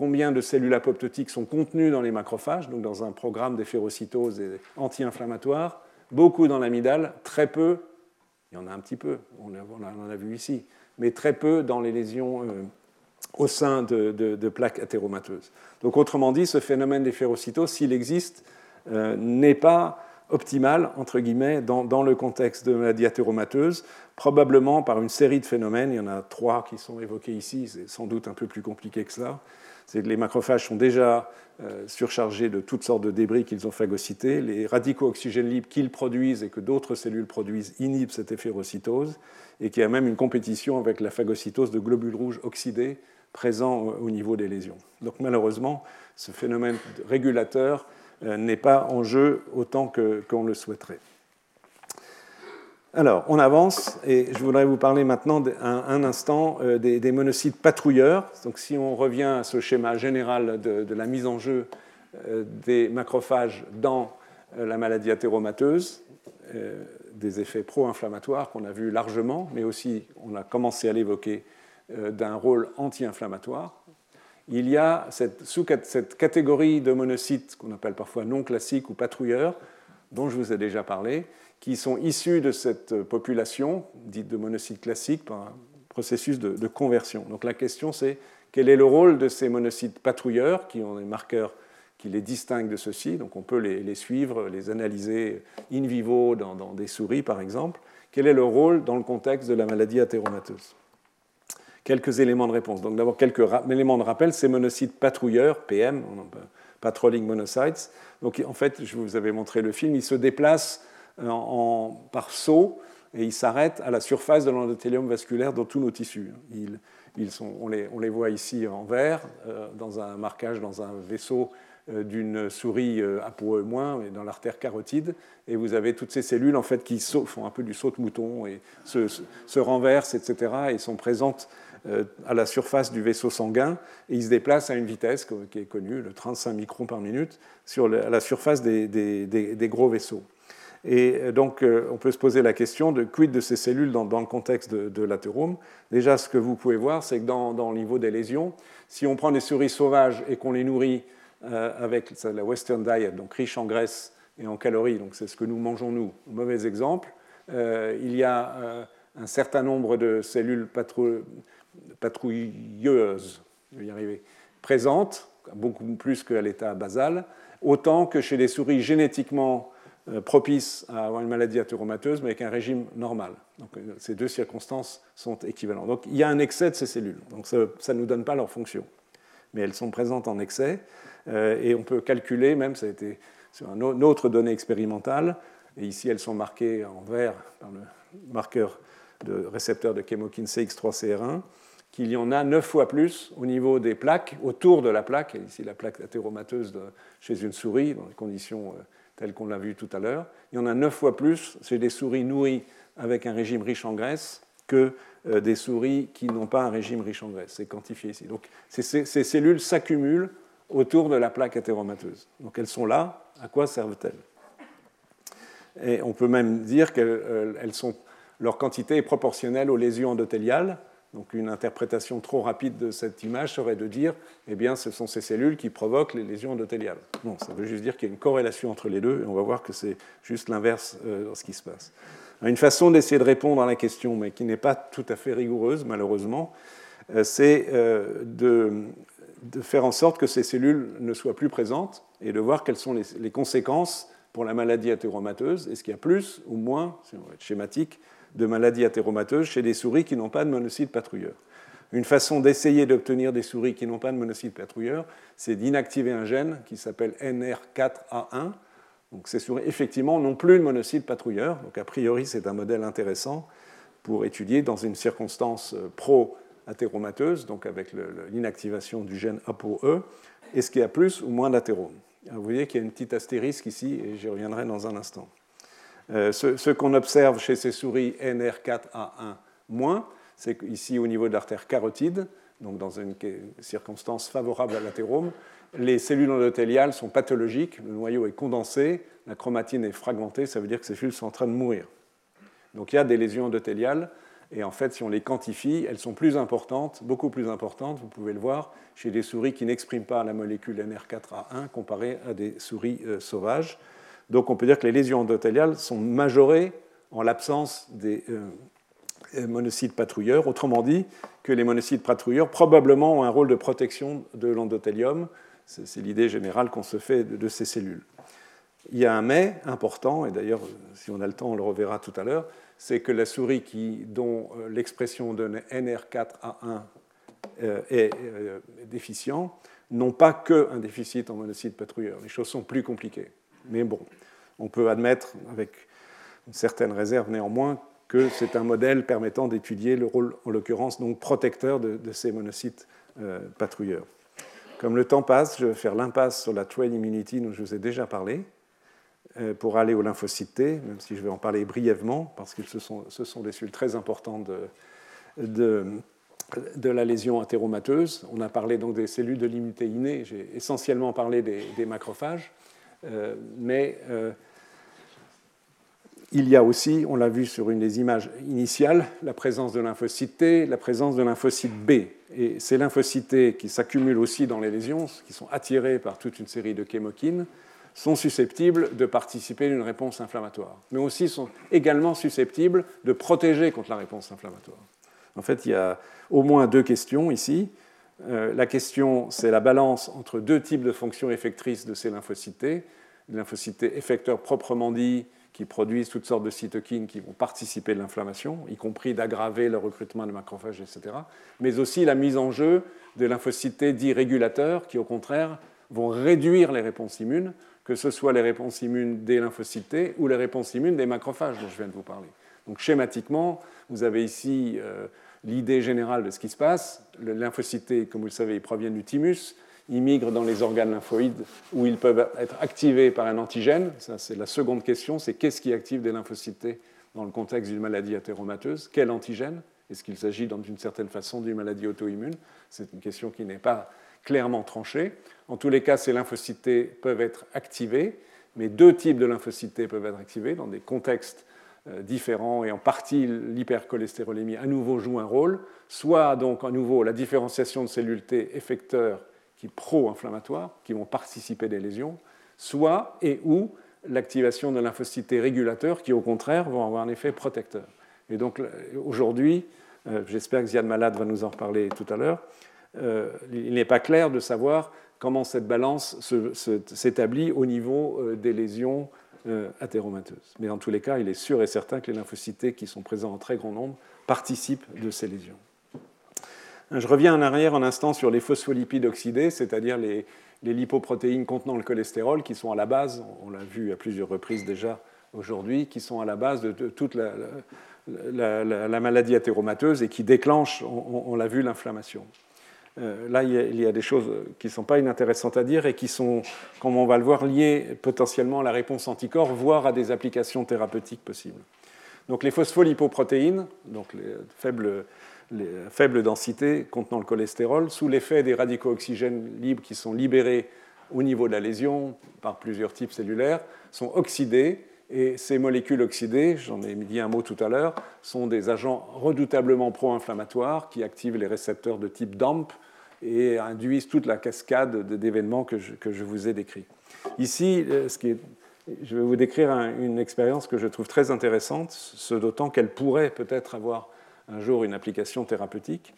combien de cellules apoptotiques sont contenues dans les macrophages, donc dans un programme d'éphérocytose anti-inflammatoire, beaucoup dans l'amygdale, très peu, il y en a un petit peu, on en a vu ici, mais très peu dans les lésions euh, au sein de, plaques athéromateuses. Donc autrement dit, ce phénomène d'éphérocytose, s'il existe, euh, n'est pas optimal, entre guillemets, dans, dans, le contexte de maladie athéromateuse, probablement par une série de phénomènes. Il y en a trois qui sont évoqués ici, c'est sans doute un peu plus compliqué que cela c'est que les macrophages sont déjà euh, surchargés de toutes sortes de débris qu'ils ont phagocytés. Les radicaux oxygène libres qu'ils produisent et que d'autres cellules produisent inhibent cette efferocytose et qu'il y a même une compétition avec la phagocytose de globules rouges oxydés présents au niveau des lésions. Donc malheureusement, ce phénomène régulateur euh, n'est pas en jeu autant qu'on le souhaiterait. Alors, on avance et je voudrais vous parler maintenant un, instant euh, des, monocytes patrouilleurs. Donc, si on revient à ce schéma général de, la mise en jeu euh, des macrophages dans euh, la maladie athéromateuse, des effets pro-inflammatoires qu'on a vus largement, mais aussi on a commencé à l'évoquer d'un rôle anti-inflammatoire. Il y a cette, cette catégorie de monocytes qu'on appelle parfois non classiques ou patrouilleurs, dont je vous ai déjà parlé, qui sont issus de cette population, dite de monocytes classiques, par un processus de, conversion. Donc la question c'est quel est le rôle de ces monocytes patrouilleurs, qui ont des marqueurs qui les distinguent de ceux-ci, donc on peut les, suivre, les analyser in vivo dans, des souris par exemple. Quel est le rôle dans le contexte de la maladie athéromateuse Quelques éléments de réponse. Donc d'abord quelques éléments de rappel. Ces monocytes patrouilleurs, PM, patrolling monocytes, donc en fait, je vous avais montré le film, ils se déplacent en, par saut et ils s'arrêtent à la surface de l'endothélium vasculaire dans tous nos tissus. On, les, voit ici en vert, euh, dans un marquage dans un vaisseau euh, d'une souris euh, ApoE-, et dans l'artère carotide, et vous avez toutes ces cellules en fait, qui font un peu du saut de mouton et se, se, renversent, etc., et sont présentes à la surface du vaisseau sanguin, et ils se déplacent à une vitesse qui est connue, de 35 microns par minute, sur à la surface des gros vaisseaux. Et euh, donc, euh, on peut se poser la question de quid de ces cellules dans, le contexte de, de l'athérome. Déjà, ce que vous pouvez voir, c'est que dans, le niveau des lésions, si on prend des souris sauvages et qu'on les nourrit euh, avec la Western diet, donc riche en graisse et en calories, donc c'est ce que nous mangeons nous, mauvais exemple, il y a un certain nombre de cellules patrouilleuses, présentes, beaucoup plus qu'à l'état basal, autant que chez les souris génétiquement propice à avoir une maladie athéromateuse, mais avec un régime normal. Donc, euh, ces deux circonstances sont équivalentes. Donc, il y a un excès de ces cellules. Donc, ça ne nous donne pas leur fonction. Mais elles sont présentes en excès. Euh, et on peut calculer, même, ça a été sur une autre donnée expérimentale, et ici elles sont marquées en vert par le marqueur de récepteur de chemokine CX3CR1, qu'il y en a neuf fois plus au niveau des plaques, autour de la plaque, ici la plaque athéromateuse chez une souris, dans des conditions tel qu'on l'a vu tout à l'heure. Il y en a neuf fois plus chez des souris nourries avec un régime riche en graisse que euh, des souris qui n'ont pas un régime riche en graisse. C'est quantifié ici. Donc ces, cellules s'accumulent autour de la plaque athéromateuse. Donc elles sont là. À quoi servent-elles? Et on peut même dire que euh, leur quantité est proportionnelle aux lésions endothéliales donc une interprétation trop rapide de cette image serait de dire, eh bien, ce sont ces cellules qui provoquent les lésions endothéliales. Non, ça veut juste dire qu'il y a une corrélation entre les deux, et on va voir que c'est juste l'inverse euh, ce qui se passe. Une façon d'essayer de répondre à la question, mais qui n'est pas tout à fait rigoureuse, malheureusement, euh, c'est euh, de, faire en sorte que ces cellules ne soient plus présentes et de voir quelles sont les, conséquences pour la maladie athéromateuse. Est-ce qu'il y a plus ou moins, si on veut être schématique, de maladies athéromateuses chez des souris qui n'ont pas de monocytes patrouilleurs. Une façon d'essayer d'obtenir des souris qui n'ont pas de monocytes patrouilleurs, c'est d'inactiver un gène qui s'appelle NR4A1. Donc ces souris, effectivement, n'ont plus de monocytes patrouilleurs. Donc a priori, c'est un modèle intéressant pour étudier dans une circonstance euh, pro-athéromateuse, donc avec l'inactivation du gène ApoE, est-ce qu'il y a plus ou moins d'athéromes. Vous voyez qu'il y a une petite astérisque ici, et j'y reviendrai dans un instant. Euh, ce, qu'on observe chez ces souris NR4A1-, c'est qu'ici, au niveau de l'artère carotide, donc dans une circonstance favorable à l'athérome, les cellules endothéliales sont pathologiques, le noyau est condensé, la chromatine est fragmentée, ça veut dire que ces cellules sont en train de mourir. Donc il y a des lésions endothéliales, et en fait, si on les quantifie, elles sont plus importantes, beaucoup plus importantes, vous pouvez le voir, chez des souris qui n'expriment pas la molécule NR4A1 comparée à des souris euh, sauvages. Donc on peut dire que les lésions endothéliales sont majorées en l'absence des euh, monocytes patrouilleurs. Autrement dit, que les monocytes patrouilleurs probablement ont un rôle de protection de l'endothélium. C'est l'idée générale qu'on se fait de, ces cellules. Il y a un mais important, et d'ailleurs, si on a le temps, on le reverra tout à l'heure, c'est que la souris dont euh, l'expression de NR4A1 euh, est déficient n'ont pas qu'un déficit en monocytes patrouilleurs. Les choses sont plus compliquées. Mais bon, on peut admettre, avec une certaine réserve néanmoins, que c'est un modèle permettant d'étudier le rôle, en l'occurrence, donc protecteur de, ces monocytes euh, patrouilleurs. Comme le temps passe, je vais faire l'impasse sur la train immunity dont je vous ai déjà parlé euh, pour aller aux lymphocytes T, même si je vais en parler brièvement, parce que ce sont, des cellules très importantes de, la lésion athéromateuse. On a parlé donc des cellules de l'immunité innée, j'ai essentiellement parlé des, macrophages, euh, mais il y a aussi, on l'a vu sur une des images initiales, la présence de lymphocytes T, la présence de lymphocytes B. Et ces lymphocytes qui s'accumulent aussi dans les lésions, qui sont attirés par toute une série de chémokines, sont susceptibles de participer à une réponse inflammatoire, mais aussi sont également susceptibles de protéger contre la réponse inflammatoire. En fait, il y a au moins deux questions ici. Euh, la question, c'est la balance entre deux types de fonctions effectrices de ces lymphocytes lymphocytes effecteurs proprement dits, qui produisent toutes sortes de cytokines qui vont participer de l'inflammation, y compris d'aggraver le recrutement de macrophages, etc. Mais aussi la mise en jeu de lymphocytes dits régulateurs qui, au contraire, vont réduire les réponses immunes, que ce soit les réponses immunes des lymphocytes ou les réponses immunes des macrophages dont je viens de vous parler. Donc schématiquement, vous avez ici euh, l'idée générale de ce qui se passe. Le lymphocyte, comme vous le savez, ils proviennent du thymus ils migrent dans les organes lymphoïdes où ils peuvent être activés par un antigène. Ça, c'est la seconde question, c'est qu'est-ce qui active des lymphocytes dans le contexte d'une maladie athéromateuse Quel antigène? Est-ce qu'il s'agit d'une certaine façon d'une maladie auto-immune? C'est une question qui n'est pas clairement tranchée. En tous les cas, ces lymphocytes peuvent être activés, mais deux types de lymphocytes peuvent être activés dans des contextes euh, différents et en partie l'hypercholestérolémie à nouveau joue un rôle, soit donc à nouveau la différenciation de cellules T effecteurs qui pro-inflammatoires, qui vont participer des lésions, soit et ou l'activation de lymphocytes régulateurs qui, au contraire, vont avoir un effet protecteur. Et donc aujourd'hui, euh, j'espère que Ziad Malade va nous en reparler tout à l'heure, euh, il n'est pas clair de savoir comment cette balance s'établit au niveau euh, des lésions athéromateuses. Mais en tous les cas, il est sûr et certain que les lymphocytes qui sont présents en très grand nombre participent de ces lésions. Je reviens en arrière un instant sur les phospholipides oxydés, c'est-à-dire les, lipoprotéines contenant le cholestérol, qui sont à la base, on l'a vu à plusieurs reprises déjà aujourd'hui, qui sont à la base de, toute la, maladie athéromateuse et qui déclenchent, on, l'a vu, l'inflammation. Euh, là, il y, a, des choses qui ne sont pas inintéressantes à dire et qui sont, comme on va le voir, liées potentiellement à la réponse anticorps, voire à des applications thérapeutiques possibles. Donc les phospholipoprotéines, donc les faibles les faibles densités contenant le cholestérol, sous l'effet des radicaux oxygènes libres qui sont libérés au niveau de la lésion par plusieurs types cellulaires, sont oxydés. Et ces molécules oxydées, j'en ai dit un mot tout à l'heure, sont des agents redoutablement pro-inflammatoires qui activent les récepteurs de type DAMP et induisent toute la cascade d'événements que, je, vous ai décrits. Ici, euh, ce qui je vais vous décrire une expérience que je trouve très intéressante, ce d'autant qu'elle pourrait peut-être avoir un jour une application thérapeutique.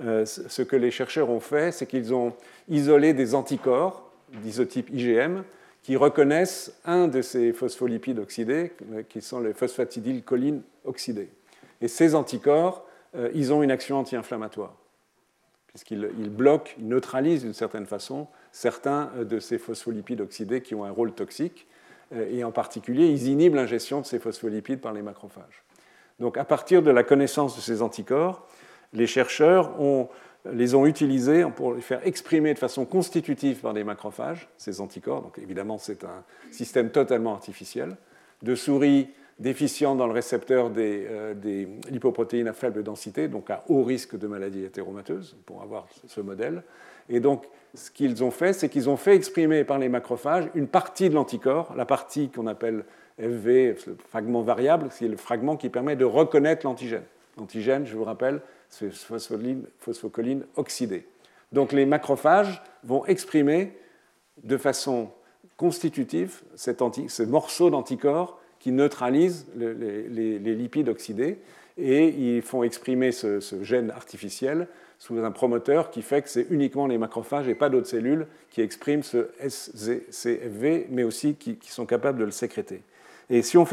Euh, ce que les chercheurs ont fait, c'est qu'ils ont isolé des anticorps d'isotype IgM qui reconnaissent un de ces phospholipides oxydés, euh, qui sont les phosphatidylcholine oxydés. Et ces anticorps, euh, ils ont une action anti-inflammatoire, puisqu'ils bloquent, ils neutralisent d'une certaine façon certains de ces phospholipides oxydés qui ont un rôle toxique, et en particulier, ils inhibent l'ingestion de ces phospholipides par les macrophages. Donc à partir de la connaissance de ces anticorps, les chercheurs les ont utilisés pour les faire exprimer de façon constitutive par des macrophages, ces anticorps. Donc évidemment, c'est un système totalement artificiel, de souris déficientes dans le récepteur des, euh, lipoprotéines à faible densité, donc à haut risque de maladie hétéromateuse, pour avoir ce modèle. Et donc, ce qu'ils ont fait, c'est qu'ils ont fait exprimer par les macrophages une partie de l'anticorps, la partie qu'on appelle FV, le fragment variable, c'est le fragment qui permet de reconnaître l'antigène. L'antigène, je vous rappelle, c'est phosphocholine oxydée. Donc les macrophages vont exprimer de façon constitutive ce morceau d'anticorps qui neutralise les, lipides oxydés et ils font exprimer ce, gène artificiel sous un promoteur qui fait que c'est uniquement les macrophages et pas d'autres cellules qui expriment ce SCFV, mais aussi qui sont capables de le sécréter. Et si on,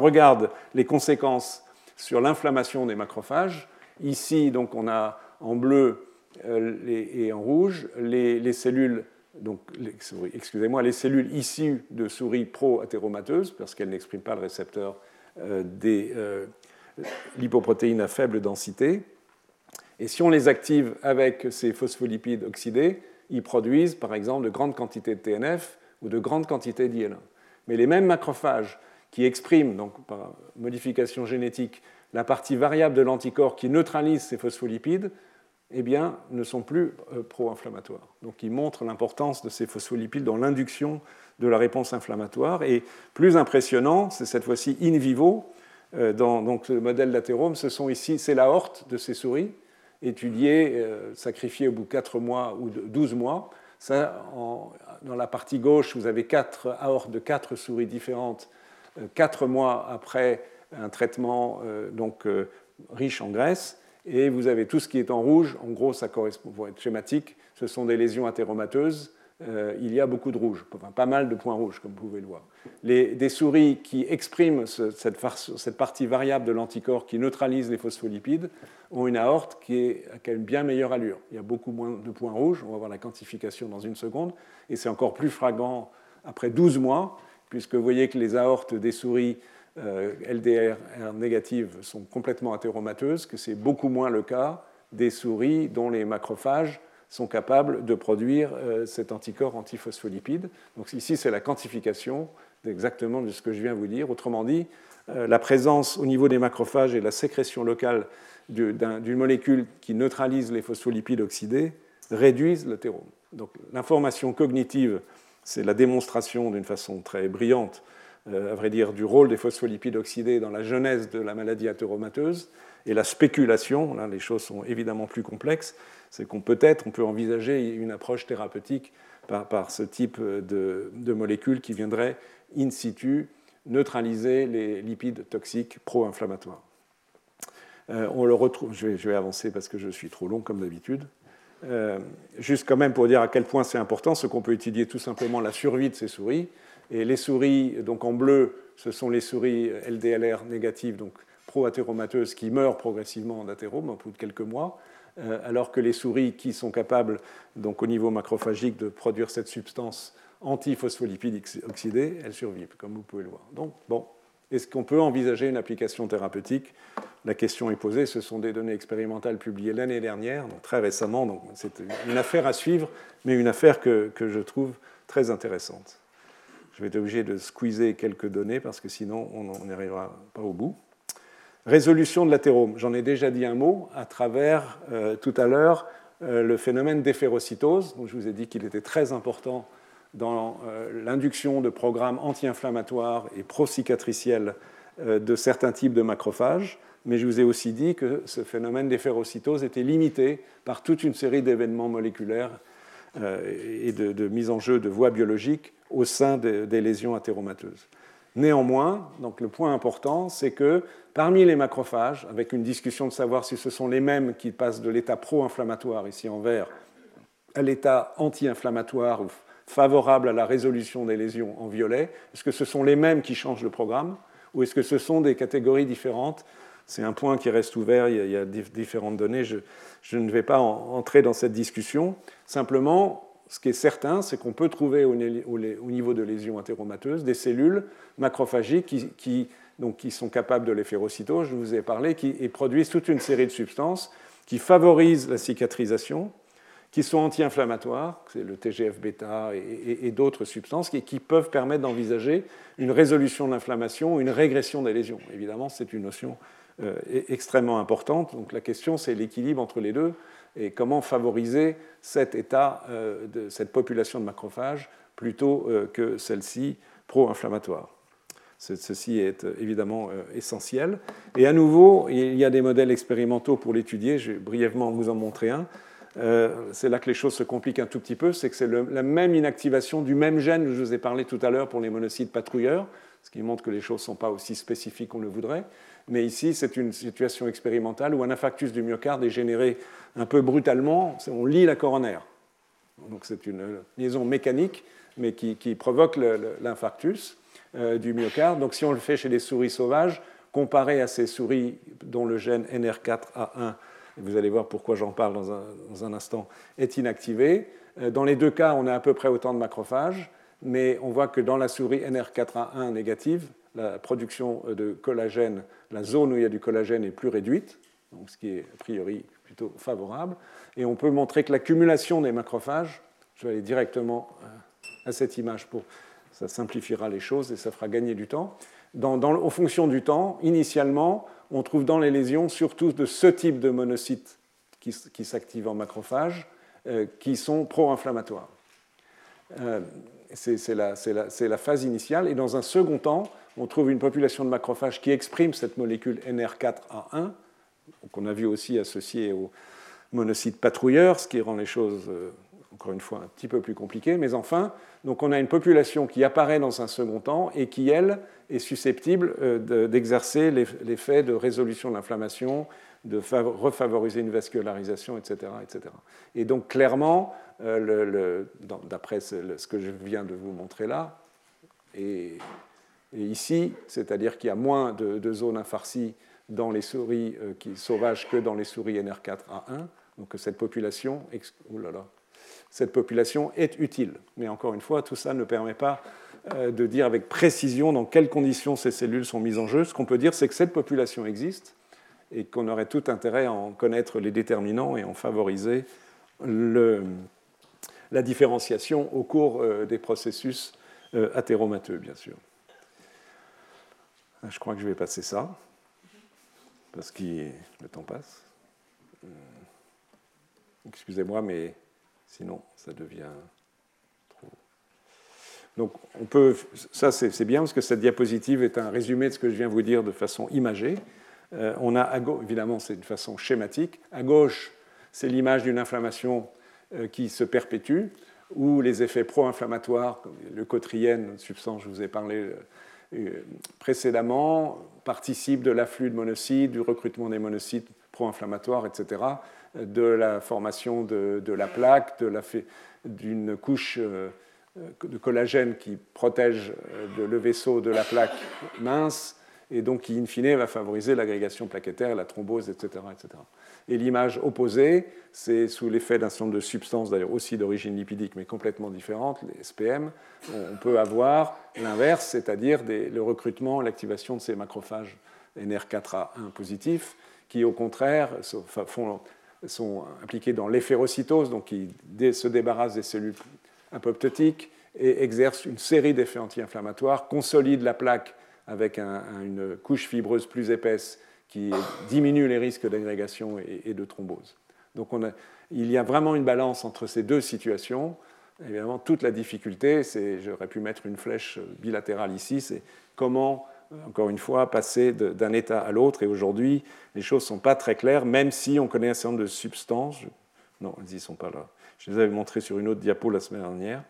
regarde les conséquences sur l'inflammation des macrophages, ici, donc, on a en bleu et en rouge les, cellules, excusez-moi, les cellules issues de souris pro-athéromateuses, parce qu'elles n'expriment pas le récepteur des lipoprotéines à faible densité. Et si on les active avec ces phospholipides oxydés, ils produisent par exemple de grandes quantités de TNF ou de grandes quantités d'IL1. Mais les mêmes macrophages qui expriment, donc par modification génétique, la partie variable de l'anticorps qui neutralise ces phospholipides, eh bien, ne sont plus euh, pro-inflammatoires. Donc, ils montrent l'importance de ces phospholipides dans l'induction de la réponse inflammatoire. Et plus impressionnant, c'est cette fois-ci in vivo, euh, dans donc, le modèle d'athérome, ce sont ici, c'est la horte de ces souris, étudiée, euh, sacrifiée au bout de 4 mois ou de 12 mois. Ça, dans la partie gauche, vous avez quatre aortes de quatre souris différentes, 4 mois après un traitement euh, donc, euh, riche en graisse. Et vous avez tout ce qui est en rouge. En gros, ça correspond, pour être schématique, ce sont des lésions athéromateuses. Euh, il y a beaucoup de rouge, pas mal de points rouges, comme vous pouvez le voir. Les, des souris qui expriment cette, partie variable de l'anticorps qui neutralise les phospholipides ont une aorte qui, est, a une bien meilleure allure. Il y a beaucoup moins de points rouges. On va voir la quantification dans une seconde. Et c'est encore plus flagrant après 12 mois, puisque vous voyez que les aortes des souris euh, LDR négatives sont complètement athéromateuses, que c'est beaucoup moins le cas des souris dont les macrophages sont capables de produire euh, cet anticorps antiphospholipide. Donc ici, c'est la quantification exactement de ce que je viens de vous dire. Autrement dit, euh, la présence au niveau des macrophages et la sécrétion locale d'une molécule qui neutralise les phospholipides oxydés réduisent l'athérome. Donc l'information cognitive, c'est la démonstration d'une façon très brillante euh, à vrai dire, du rôle des phospholipides oxydés dans la genèse de la maladie athéromateuse. Et la spéculation, là les choses sont évidemment plus complexes, c'est qu'on peut-être on peut envisager une approche thérapeutique par, ce type de, molécules qui viendraient in situ neutraliser les lipides toxiques pro-inflammatoires. Euh, on le retrouve, je vais, avancer parce que je suis trop long comme d'habitude. Euh, juste quand même pour dire à quel point c'est important, ce qu'on peut étudier tout simplement la survie de ces souris. Et les souris, donc en bleu, ce sont les souris LDLR négatives, donc pro-athéromateuses, qui meurent progressivement d'athérome au bout de quelques mois, euh, alors que les souris qui sont capables, donc au niveau macrophagique, de produire cette substance antiphospholipide oxydée, elles survivent, comme vous pouvez le voir. Donc, bon, est-ce qu'on peut envisager une application thérapeutique La question est posée. Ce sont des données expérimentales publiées l'année dernière, donc très récemment. Donc c'est une affaire à suivre, mais une affaire que, que je trouve très intéressante. Je vais être obligé de squeezer quelques données parce que sinon on n'arrivera pas au bout. Résolution de l'athérome. J'en ai déjà dit un mot à travers euh, tout à l'heure euh, le phénomène d'éphérocytose. je vous ai dit qu'il était très important dans euh, l'induction de programmes anti-inflammatoires et pro-cicatriciels de certains types de macrophages. Mais je vous ai aussi dit que ce phénomène d'éphérocytose était limité par toute une série d'événements moléculaires et de, mise en jeu de voies biologiques au sein des lésions athéromateuses. Néanmoins, donc le point important, c'est que parmi les macrophages, avec une discussion de savoir si ce sont les mêmes qui passent de l'état pro-inflammatoire, ici en vert, à l'état anti-inflammatoire favorable à la résolution des lésions en violet, est-ce que ce sont les mêmes qui changent le programme ou est-ce que ce sont des catégories différentes? C'est un point qui reste ouvert, il y a, différentes données, je, ne vais pas entrer dans cette discussion. Simplement, ce qui est certain, c'est qu'on peut trouver au, niveau de lésions athéromateuses des cellules macrophagiques qui sont capables de l'éphérocytose, je vous ai parlé, qui et produisent toute une série de substances qui favorisent la cicatrisation, qui sont anti-inflammatoires, c'est le TGF-bêta et, d'autres substances, qui, qui peuvent permettre d'envisager une résolution de l'inflammation, une régression des lésions. Évidemment, c'est une notion euh, e-, extrêmement importante. Donc la question, c'est l'équilibre entre les deux et comment favoriser cet état euh, de cette population de macrophages plutôt euh, que celle-ci pro-inflammatoire. Ceci est évidemment essentiel. Et à nouveau, il y a des modèles expérimentaux pour l'étudier. Je vais brièvement vous en montrer un. C'est là que les choses se compliquent un tout petit peu. C'est que c'est la même inactivation du même gène que je vous ai parlé tout à l'heure pour les monocytes patrouilleurs, ce qui montre que les choses ne sont pas aussi spécifiques qu'on le voudrait. Mais ici, c'est une situation expérimentale où un infarctus du myocarde est généré un peu brutalement. On lit la coronaire. Donc c'est une liaison mécanique, mais qui, provoque l'infarctus euh, du myocarde. Donc si on le fait chez des souris sauvages, comparé à ces souris dont le gène NR4A1 vous allez voir pourquoi j'en parle dans un, instant, est inactivée. Dans les deux cas, on a à peu près autant de macrophages, mais on voit que dans la souris NR4A1 négative, la production de collagène, la zone où il y a du collagène est plus réduite, donc ce qui est a priori plutôt favorable. Et on peut montrer que l'accumulation des macrophages, je vais aller directement à cette image pour ça simplifiera les choses et ça fera gagner du temps. Dans, en fonction du temps, initialement, on trouve dans les lésions surtout de ce type de monocytes qui, s'activent en macrophages, euh, qui sont pro-inflammatoires. Euh, c'est la, phase initiale. Et dans un second temps, on trouve une population de macrophages qui exprime cette molécule NR4A1, qu'on a vu aussi associée aux monocytes patrouilleurs, ce qui rend les choses, euh, encore une fois, un petit peu plus compliquées. Mais enfin, donc on a une population qui apparaît dans un second temps et qui, elle, est susceptible euh, d'exercer l'effet de résolution de l'inflammation, de refavoriser une vascularisation, etc. etc. Et donc clairement, euh, d'après ce que je viens de vous montrer là, et, ici, c'est-à-dire qu'il y a moins de, zones infarcies dans les souris euh, qui, sauvages que dans les souris NR4A1, donc cette population, oh là là, cette population est utile. Mais encore une fois, tout ça ne permet pas euh, de dire avec précision dans quelles conditions ces cellules sont mises en jeu. Ce qu'on peut dire, c'est que cette population existe et qu'on aurait tout intérêt à en connaître les déterminants et en favoriser la différenciation au cours euh, des processus euh, athéromateux, bien sûr. Je crois que je vais passer ça, parce que le temps passe. Excusez-moi, mais sinon, ça devient trop. Donc, on peut, ça c'est bien parce que cette diapositive est un résumé de ce que je viens vous dire de façon imagée. Euh, on a, à gauche, évidemment, c'est une façon schématique. À gauche, c'est l'image d'une inflammation euh, qui se perpétue, ou les effets pro-inflammatoires, comme leucotrienne, substance, je vous ai parlé euh, précédemment, participent de l'afflux de monocytes, du recrutement des monocytes pro-inflammatoires, etc de la formation de, la plaque, d'une couche euh, de collagène qui protège euh, le vaisseau de la plaque mince et donc qui, in fine, va favoriser l'agrégation plaquettaire, la thrombose, etc. etc. Et l'image opposée, c'est sous l'effet d'un certain nombre de substances, d'ailleurs aussi d'origine lipidique, mais complètement différentes, les SPM, on peut avoir l'inverse, c'est-à-dire le recrutement, l'activation de ces macrophages NR4A1 positifs, qui au contraire sont impliqués dans l'éphérocytose, donc qui se débarrassent des cellules apoptotiques et exercent une série d'effets anti-inflammatoires, consolident la plaque avec une couche fibreuse plus épaisse qui diminue les risques d'agrégation et, de thrombose. Donc il y a vraiment une balance entre ces deux situations. Évidemment, toute la difficulté, c'est, j'aurais pu mettre une flèche bilatérale ici, c'est comment encore une fois, passer d'un état à l'autre. Et aujourd'hui, les choses ne sont pas très claires, même si on connaît un certain nombre de substances. Non, elles n'y sont pas là. Je les avais montrées sur une autre diapo la semaine dernière,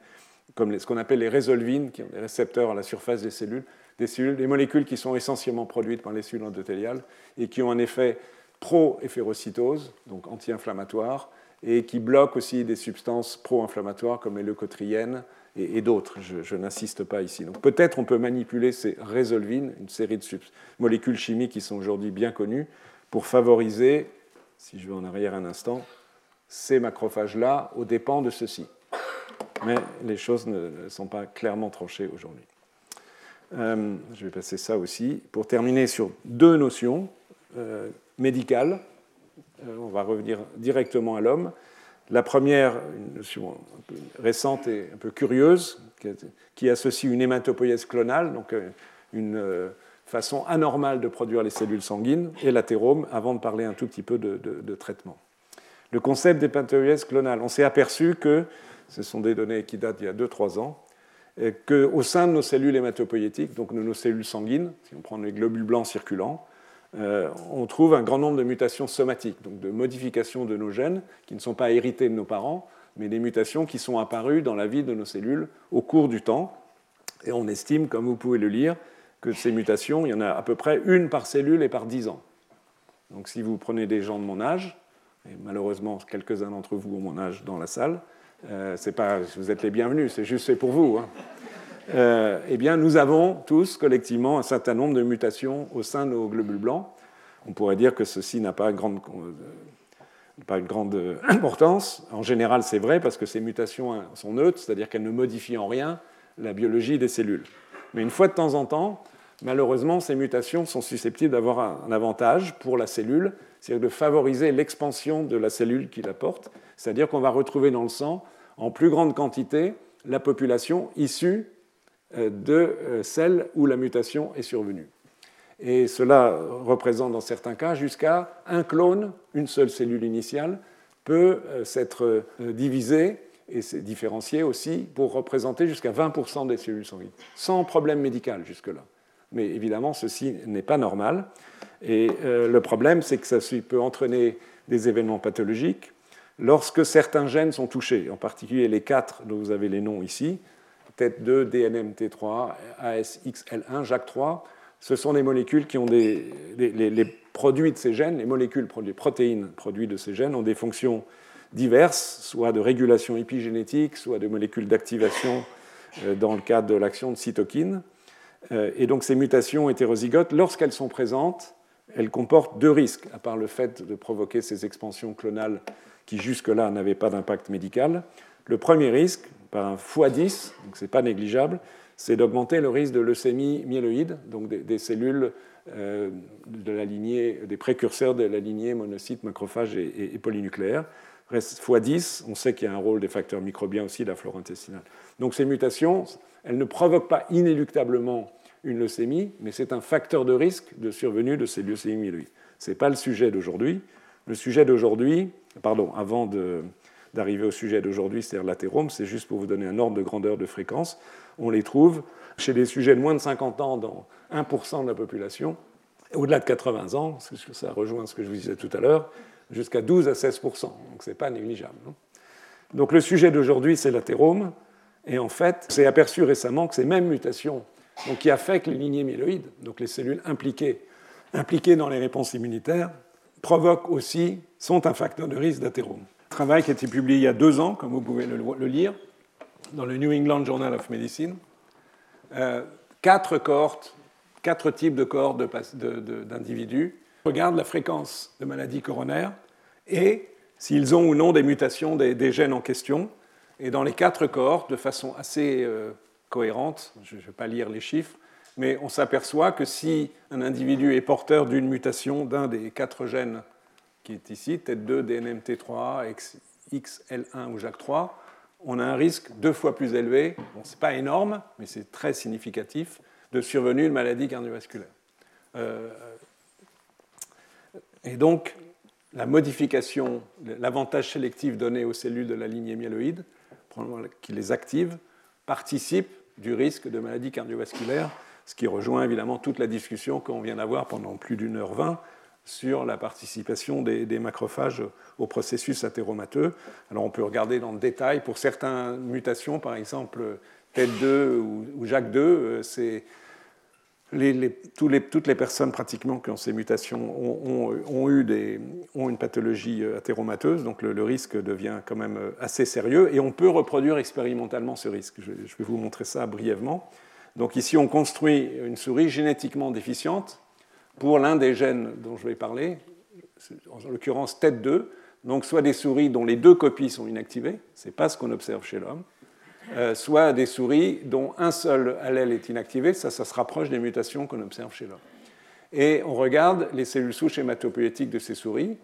comme ce qu'on appelle les résolvines, qui ont des récepteurs à la surface des cellules, des cellules, des molécules qui sont essentiellement produites par les cellules endothéliales et qui ont un effet pro-éphérocytose, donc anti-inflammatoire, et qui bloquent aussi des substances pro-inflammatoires comme les leucotriènes, et, d'autres. Je, n'insiste pas ici. Donc peut-être on peut manipuler ces résolvines, une série de molécules chimiques qui sont aujourd'hui bien connues, pour favoriser, si je vais en arrière un instant, ces macrophages-là aux dépens de ceux-ci. Mais les choses ne, sont pas clairement tranchées aujourd'hui. Euh, je vais passer ça aussi. Pour terminer sur deux notions euh, médicales, euh, on va revenir directement à l'homme. La première, une notion récente et un peu curieuse, qui associe une hématopoïèse clonale, donc euh, une euh, façon anormale de produire les cellules sanguines, et l'athérome, avant de parler un tout petit peu de, traitement. Le concept d'hématopoïèse clonale, on s'est aperçu que, ce sont des données qui datent d'il y a 2-3 ans, qu'au sein de nos cellules hématopoïétiques, donc de nos cellules sanguines, si on prend les globules blancs circulants, euh, on trouve un grand nombre de mutations somatiques, donc de modifications de nos gènes qui ne sont pas héritées de nos parents, mais des mutations qui sont apparues dans la vie de nos cellules au cours du temps. Et on estime, comme vous pouvez le lire, que ces mutations, il y en a à peu près une par cellule et par 10 ans. Donc si vous prenez des gens de mon âge, et malheureusement quelques-uns d'entre vous ont mon âge dans la salle, euh, pas, vous êtes les bienvenus, c'est juste fait pour vous. Hein. Euh, eh bien, nous avons tous collectivement un certain nombre de mutations au sein de nos globules blancs. On pourrait dire que ceci n'a pas grande pas une grande importance. En général, c'est vrai parce que ces mutations sont neutres, c'est-à-dire qu'elles ne modifient en rien la biologie des cellules. Mais une fois de temps en temps, malheureusement, ces mutations sont susceptibles d'avoir un avantage pour la cellule, c'est-à-dire de favoriser l'expansion de la cellule qui la porte, c'est-à-dire qu'on va retrouver dans le sang en plus grande quantité la population issue euh, de euh, celles où la mutation est survenue. Et cela représente dans certains cas jusqu'à un clone, une seule cellule initiale, peut euh, s'être divisée et c'est différencié aussi pour représenter jusqu'à 20% des cellules sanguines, sans problème médical jusque-là. Mais évidemment, ceci n'est pas normal. Et euh, le problème, c'est que ça peut entraîner des événements pathologiques lorsque certains gènes sont touchés, en particulier les quatre dont vous avez les noms ici, TET2, DNMT3, ASXL1, JAK3, ce sont des molécules qui ont des. Les, produits de ces gènes, les molécules, les protéines produits de ces gènes ont des fonctions diverses, soit de régulation épigénétique, soit de molécules d'activation euh, dans le cadre de l'action de cytokines. Euh, et donc ces mutations hétérozygotes, lorsqu'elles sont présentes, elles comportent deux risques, à part le fait de provoquer ces expansions clonales qui jusque-là n'avaient pas d'impact médical. Le premier risque, par un x10, donc ce n'est pas négligeable, c'est d'augmenter le risque de leucémie myéloïde, donc des, cellules euh, de la lignée, des précurseurs de la lignée monocytes, macrophages et, et polynucléaires x10, on sait qu'il y a un rôle des facteurs microbiens aussi de la flore intestinale. Donc ces mutations, elles ne provoquent pas inéluctablement une leucémie, mais c'est un facteur de risque de survenue de ces leucémies myéloïdes. Ce n'est pas le sujet d'aujourd'hui. Le sujet d'aujourd'hui, pardon, avant d'arriver au sujet d'aujourd'hui, c'est-à-dire l'athérome, c'est juste pour vous donner un ordre de grandeur de fréquence. On les trouve chez des sujets de moins de 50 ans dans 1% de la population, au-delà de 80 ans, ça rejoint ce que je vous disais tout à l'heure, jusqu'à 12 à 16% donc ce n'est pas négligeable. donc le sujet d'aujourd'hui, c'est l'athérome, et en fait, c'est aperçu récemment que ces mêmes mutations donc, qui affectent les lignées myéloïdes, donc les cellules impliquées, impliquées dans les réponses immunitaires, provoquent aussi, sont un facteur de risque d'athérome. Travail qui a été publié il y a deux ans, comme vous pouvez le, lire, dans le New England Journal of Medicine. Euh, quatre cohortes, quatre types de cohortes d'individus regardent la fréquence de maladies coronaires et s'ils ont ou non des mutations des, gènes en question. Et dans les quatre cohortes, de façon assez euh, cohérente, je ne vais pas lire les chiffres, mais on s'aperçoit que si un individu est porteur d'une mutation d'un des quatre gènes qui est ici, TET2, DNMT3, XL1 ou JAK3, on a un risque deux fois plus élevé, ce n'est pas énorme, mais c'est très significatif, de survenue de maladie cardiovasculaire. Euh, et donc, la modification, l'avantage sélectif donné aux cellules de la lignée myéloïde, qui les active, participe du risque de maladie cardiovasculaire, ce qui rejoint évidemment toute la discussion qu'on vient d'avoir pendant plus d'une heure vingt sur la participation des, macrophages au processus athéromateux. Alors on peut regarder dans le détail, pour certaines mutations, par exemple TET2 ou, ou JAK2, euh, c'est toutes les personnes pratiquement qui ont ces mutations ont, eu une pathologie euh, athéromateuse, donc le, risque devient quand même euh, assez sérieux, et on peut reproduire expérimentalement ce risque. Je, vais vous montrer ça brièvement. Donc ici, on construit une souris génétiquement déficiente pour l'un des gènes dont je vais parler, en l'occurrence TET2, donc soit des souris dont les deux copies sont inactivées, ce n'est pas ce qu'on observe chez l'homme, euh, soit des souris dont un seul allèle est inactivé, ça, ça se rapproche des mutations qu'on observe chez l'homme. Et on regarde les cellules souches hématopoïétiques de ces souris,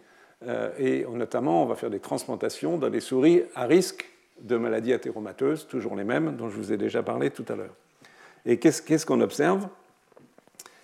euh, et notamment on va faire des transplantations dans des souris à risque de maladies athéromateuses, toujours les mêmes, dont je vous ai déjà parlé tout à l'heure. Et qu'est-ce qu'on observe?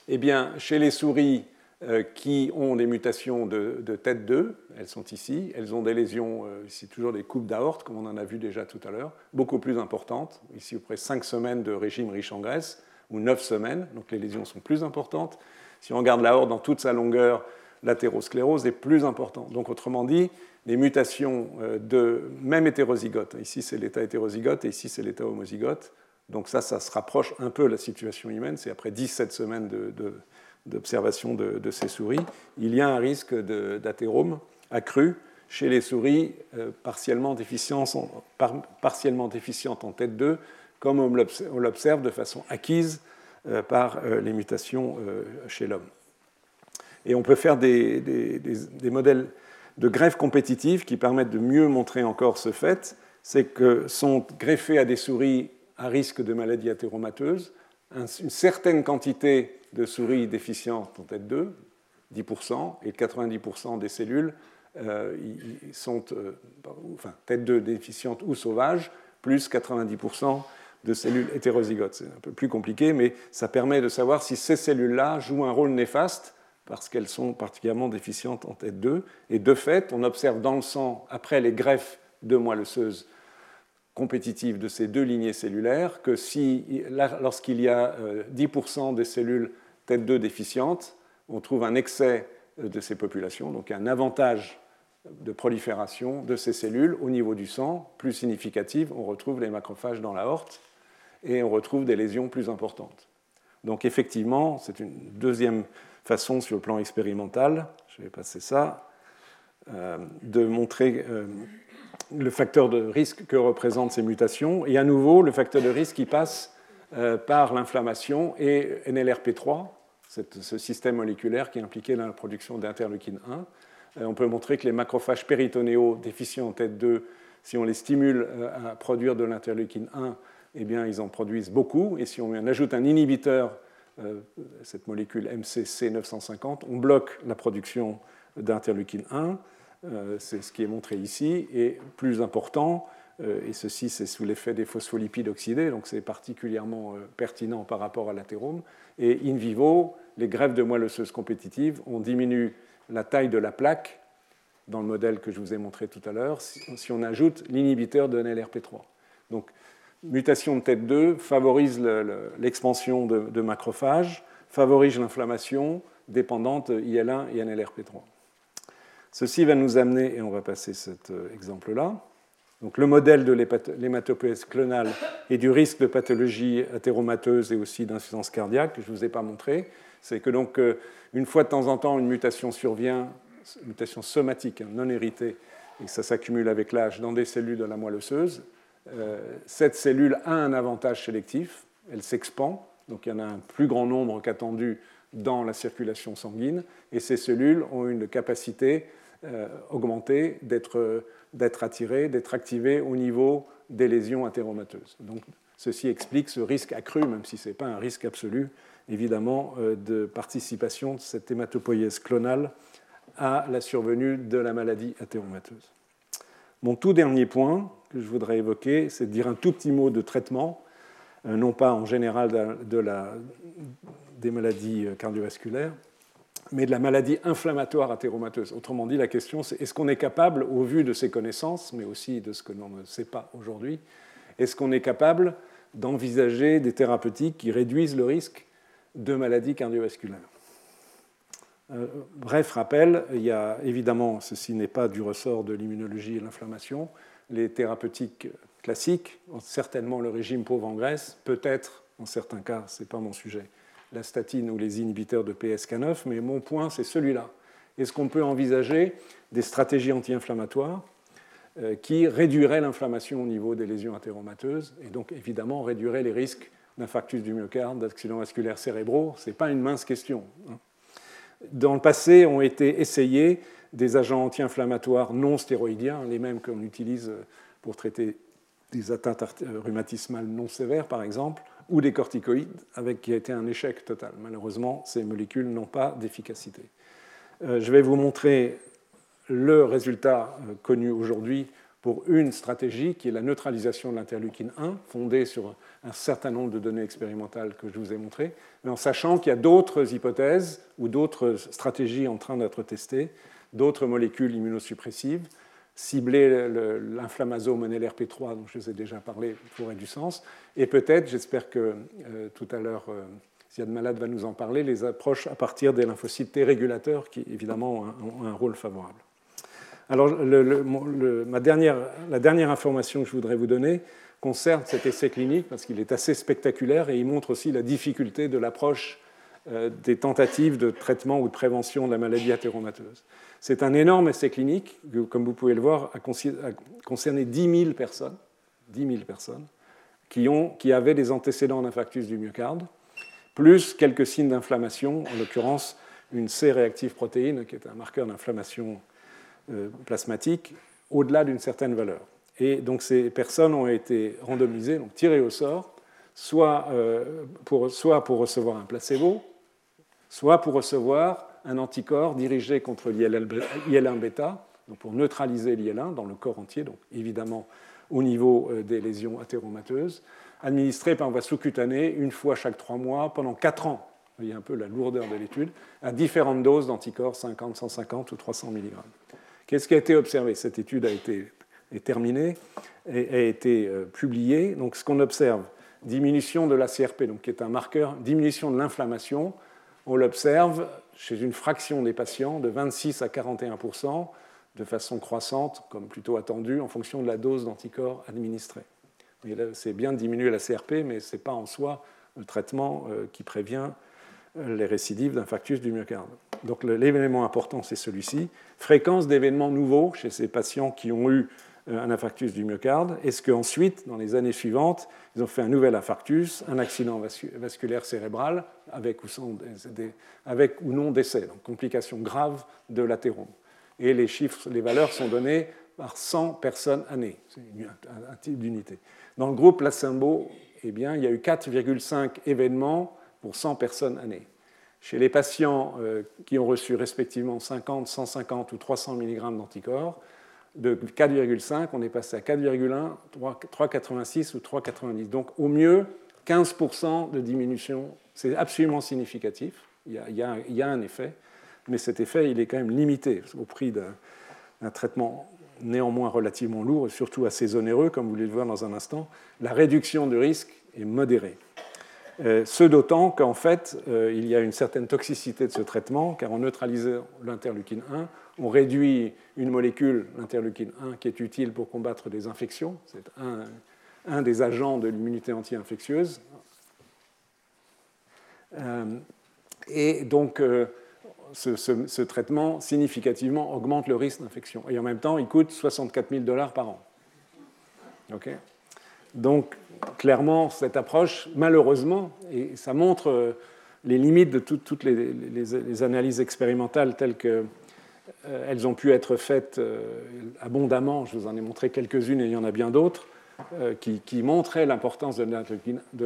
Eh bien, chez les souris euh, qui ont des mutations de, tête 2, elles sont ici, elles ont des lésions, euh, ici toujours des coupes d'aorte, comme on en a vu déjà tout à l'heure, beaucoup plus importantes, ici près 5 semaines de régime riche en graisse, ou 9 semaines, donc les lésions sont plus importantes. Si on regarde l'aorte dans toute sa longueur, l'athérosclérose est plus importante. Donc autrement dit, les mutations euh, de même hétérozygote, ici c'est l'état hétérozygote et ici c'est l'état homozygote, donc ça, ça se rapproche un peu de la situation humaine, c'est après 17 semaines d'observation de, ces souris, il y a un risque d'athérome accru chez les souris euh, partiellement, déficientes en, tête 2, comme on l'observe de façon acquise euh, par euh, les mutations chez l'homme. Et on peut faire des, des, modèles de greffes compétitives qui permettent de mieux montrer encore ce fait, c'est que sont greffées à des souris à risque de maladie athéromateuse une certaine quantité de souris déficientes en tête 2, 10%, et 90% des cellules euh, sont, euh, enfin, tête 2 déficientes ou sauvages, plus 90% de cellules hétérozygotes. C'est un peu plus compliqué, mais ça permet de savoir si ces cellules-là jouent un rôle néfaste parce qu'elles sont particulièrement déficientes en tête 2. Et de fait, on observe dans le sang, après les greffes de moelle osseuse compétitives de ces deux lignées cellulaires, que si, lorsqu'il y a 10% euh, des cellules tête 2 déficientes, on trouve un excès de ces populations, donc un avantage de prolifération de ces cellules au niveau du sang plus significative. On retrouve les macrophages dans la horte et on retrouve des lésions plus importantes. Donc effectivement, c'est une deuxième façon sur le plan expérimental, je vais passer ça, euh, de montrer euh, le facteur de risque que représentent ces mutations. Et à nouveau, le facteur de risque qui passe euh, par l'inflammation et NLRP3, ce système moléculaire qui est impliqué dans la production d'interleukine 1. on peut montrer que les macrophages péritonéaux déficients en tête 2, si on les stimule à produire de l'interleukine 1, eh bien, ils en produisent beaucoup. Et si on ajoute un inhibiteur, euh, cette molécule MCC950, on bloque la production d'interleukine 1. Euh, c'est ce qui est montré ici. Et plus important, euh, et ceci c'est sous l'effet des phospholipides oxydés, donc c'est particulièrement pertinent par rapport à l'athérome. Et in vivo, les greffes de moelle osseuse compétitive, on diminue la taille de la plaque dans le modèle que je vous ai montré tout à l'heure si on ajoute l'inhibiteur de NLRP3. Donc mutation de tête 2 favorise l'expansion de, macrophages, favorise l'inflammation dépendante IL1 et NLRP3. Ceci va nous amener, et on va passer cet euh, exemple-là, donc le modèle de l'hématopoïèse clonale et du risque de pathologie athéromateuse et aussi d'insuffisance cardiaque, que je ne vous ai pas montré, c'est que donc euh, une fois de temps en temps une mutation survient, une mutation somatique, hein, non héritée, et ça s'accumule avec l'âge dans des cellules de la moelle osseuse, euh, cette cellule a un avantage sélectif, elle s'expand, donc il y en a un plus grand nombre qu'attendu dans la circulation sanguine, et ces cellules ont une capacité euh, augmentée d'être attirées, d'être activées au niveau des lésions athéromateuses. Donc ceci explique ce risque accru, même si ce n'est pas un risque absolu, évidemment, euh, de participation de cette hématopoïèse clonale à la survenue de la maladie athéromateuse. Mon tout dernier point, que je voudrais évoquer, c'est de dire un tout petit mot de traitement, euh, non pas en général de la, des maladies cardiovasculaires, mais de la maladie inflammatoire athéromateuse. Autrement dit, la question, c'est est-ce qu'on est capable, au vu de ces connaissances, mais aussi de ce que l'on ne sait pas aujourd'hui, est-ce qu'on est capable d'envisager des thérapeutiques qui réduisent le risque de maladies cardiovasculaires? Euh, Bref rappel, il y a évidemment, ceci n'est pas du ressort de l'immunologie et l'inflammation, les thérapeutiques classiques, certainement le régime pauvre en Grèce, peut-être, en certains cas, ce n'est pas mon sujet, la statine ou les inhibiteurs de PSK9, mais mon point, c'est celui-là. Est-ce qu'on peut envisager des stratégies anti-inflammatoires euh, qui réduiraient l'inflammation au niveau des lésions athéromateuses et donc évidemment réduiraient les risques d'infarctus du myocarde, d'accidents vasculaires cérébraux? Ce n'est pas une mince question. Hein. Dans le passé, ont été essayés des agents anti-inflammatoires non stéroïdiens, les mêmes qu'on utilise pour traiter des atteintes rhumatismales non sévères, par exemple, ou des corticoïdes, avec qui a été un échec total. Malheureusement, ces molécules n'ont pas d'efficacité. Euh, je vais vous montrer le résultat euh, connu aujourd'hui pour une stratégie qui est la neutralisation de l'interleukine 1, fondée sur un certain nombre de données expérimentales que je vous ai montrées, mais en sachant qu'il y a d'autres hypothèses ou d'autres stratégies en train d'être testées d'autres molécules immunosuppressives. Cibler l'inflammasome NLRP3, dont je vous ai déjà parlé, pourrait du sens. Et peut-être, j'espère que euh, tout à l'heure, euh, Ziad Malade va nous en parler, les approches à partir des lymphocytes T régulateurs, qui évidemment ont un, rôle favorable. Alors, ma dernière, la dernière information que je voudrais vous donner concerne cet essai clinique, parce qu'il est assez spectaculaire et il montre aussi la difficulté de l'approche des tentatives de traitement ou de prévention de la maladie athéromateuse. C'est un énorme essai clinique, comme vous pouvez le voir, a concerné 10 000 personnes, 10 personnes qui, ont, qui avaient des antécédents d'infarctus du myocarde, plus quelques signes d'inflammation, en l'occurrence une C-réactive protéine, qui est un marqueur d'inflammation plasmatique au-delà d'une certaine valeur. Et donc ces personnes ont été randomisées, donc tirées au sort, soit, pour, soit pour recevoir un placebo, soit pour recevoir un anticorps dirigé contre l'IL1 bêta, donc pour neutraliser l'IL1 dans le corps entier, donc évidemment au niveau des lésions athéromateuses, administré par voie sous-cutanée une fois chaque trois mois pendant quatre ans. Vous voyez un peu la lourdeur de l'étude, à différentes doses d'anticorps 50, 150 ou 300 mg. Qu'est-ce qui a été observé? Cette étude a été est terminée et a été euh, publiée. Donc, ce qu'on observe, diminution de la CRP, donc, qui est un marqueur, diminution de l'inflammation, on l'observe chez une fraction des patients de 26 à 41% de façon croissante, comme plutôt attendu, en fonction de la dose d'anticorps administrée c'est bien de diminuer la CRP, mais ce n'est pas en soi le traitement euh, qui prévient euh, les récidives d'infarctus du myocarde. Donc l'événement important, c'est celui-ci. Fréquence d'événements nouveaux chez ces patients qui ont eu un infarctus du myocarde. Est-ce qu'ensuite, dans les années suivantes, ils ont fait un nouvel infarctus, un accident vasculaire cérébral, avec ou, avec ou non décès, donc complications graves de l'athérome. Et les chiffres, les valeurs sont données par 100 personnes années. C'est un type d'unité. Dans le groupe placebo, eh bien, il y a eu 4,5 événements pour 100 personnes années. Chez les patients euh, qui ont reçu respectivement 50, 150 ou 300 mg d'anticorps, de 4,5, on est passé à 4,1, 3,86 ou 3,90. Donc au mieux, 15% de diminution. C'est absolument significatif. Il y, a, un effet, mais cet effet, il est quand même limité au prix d'un traitement néanmoins relativement lourd et surtout assez onéreux, comme vous allez le voir dans un instant, la réduction du risque est modérée. Euh, ce d'autant qu'en fait, euh, il y a une certaine toxicité de ce traitement, car en neutralisant l'interleukine 1, on réduit une molécule, l'interleukine 1, qui est utile pour combattre des infections. C'est un, des agents de l'immunité anti-infectieuse. Euh, et donc, ce, traitement significativement augmente le risque d'infection. Et en même temps, il coûte 64 000 dollars par an. Donc, clairement, cette approche, malheureusement, et ça montre euh, les limites de toutes les, analyses expérimentales telles qu'elles euh, ont pu être faites euh, abondamment. Je vous en ai montré quelques-unes et il y en a bien d'autres. qui, qui, montraient l'importance de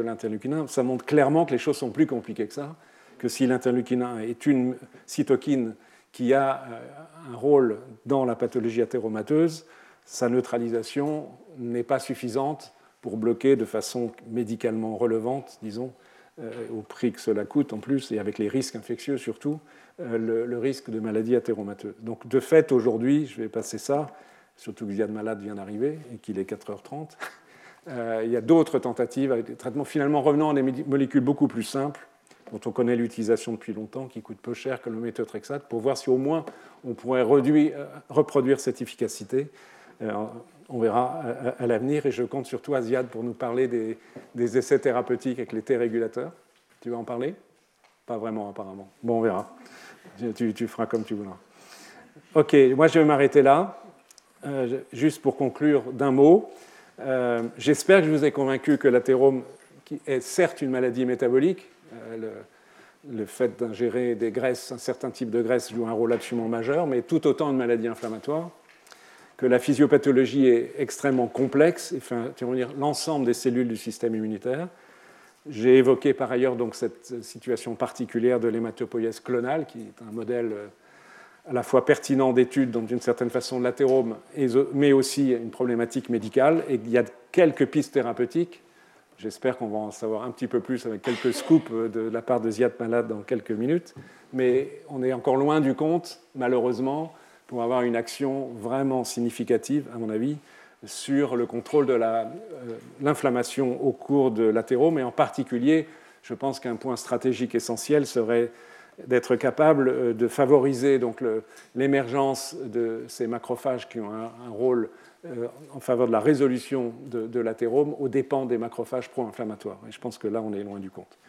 l'interleukine. Ça montre clairement que les choses sont plus compliquées que ça que si l'interleukine 1 est une cytokine qui a euh, un rôle dans la pathologie athéromateuse, sa neutralisation n'est pas suffisante pour bloquer de façon médicalement relevante, disons, euh, au prix que cela coûte en plus, et avec les risques infectieux surtout, euh, le, risque de maladie athéromateuse. Donc de fait, aujourd'hui, je vais passer ça, surtout que Ziad Malade vient d'arriver et qu'il est 4h30, il y a d'autres tentatives avec des traitements finalement revenant à des molécules beaucoup plus simples, dont on connaît l'utilisation depuis longtemps, qui coûte peu cher que le méthotrexate, pour voir si au moins on pourrait euh, reproduire cette efficacité. Euh, on verra à, l'avenir, et je compte surtout à Ziad pour nous parler des, essais thérapeutiques avec les T-régulateurs. Tu vas en parler? Pas vraiment, apparemment. Bon, on verra. Tu, feras comme tu voudras. Ok, moi je vais m'arrêter là. Euh, juste pour conclure d'un mot, j'espère que je vous ai convaincu que l'athérome est certes une maladie métabolique, euh, le, fait d'ingérer des graisses, un certain type de graisse joue un rôle absolument majeur, mais tout autant une maladie inflammatoire, que la physiopathologie est extrêmement complexe, enfin, l'ensemble des cellules du système immunitaire. J'ai évoqué par ailleurs donc cette situation particulière de l'hématopoïèse clonale, qui est un modèle euh, à la fois pertinent d'étude, donc d'une certaine façon de l'athérome, mais aussi une problématique médicale, et il y a quelques pistes thérapeutiques J'espère qu'on va en savoir un petit peu plus avec quelques scoops de la part de Ziad Malade dans quelques minutes. Mais on est encore loin du compte, malheureusement, pour avoir une action vraiment significative, à mon avis, sur le contrôle de euh, l'inflammation au cours de l'athérome. Et en particulier, je pense qu'un point stratégique essentiel serait d'être capable euh, de favoriser l'émergence de ces macrophages qui ont un rôle euh, en faveur de la résolution de, l'athérome aux dépens des macrophages pro-inflammatoires. Et je pense que là, on est loin du compte.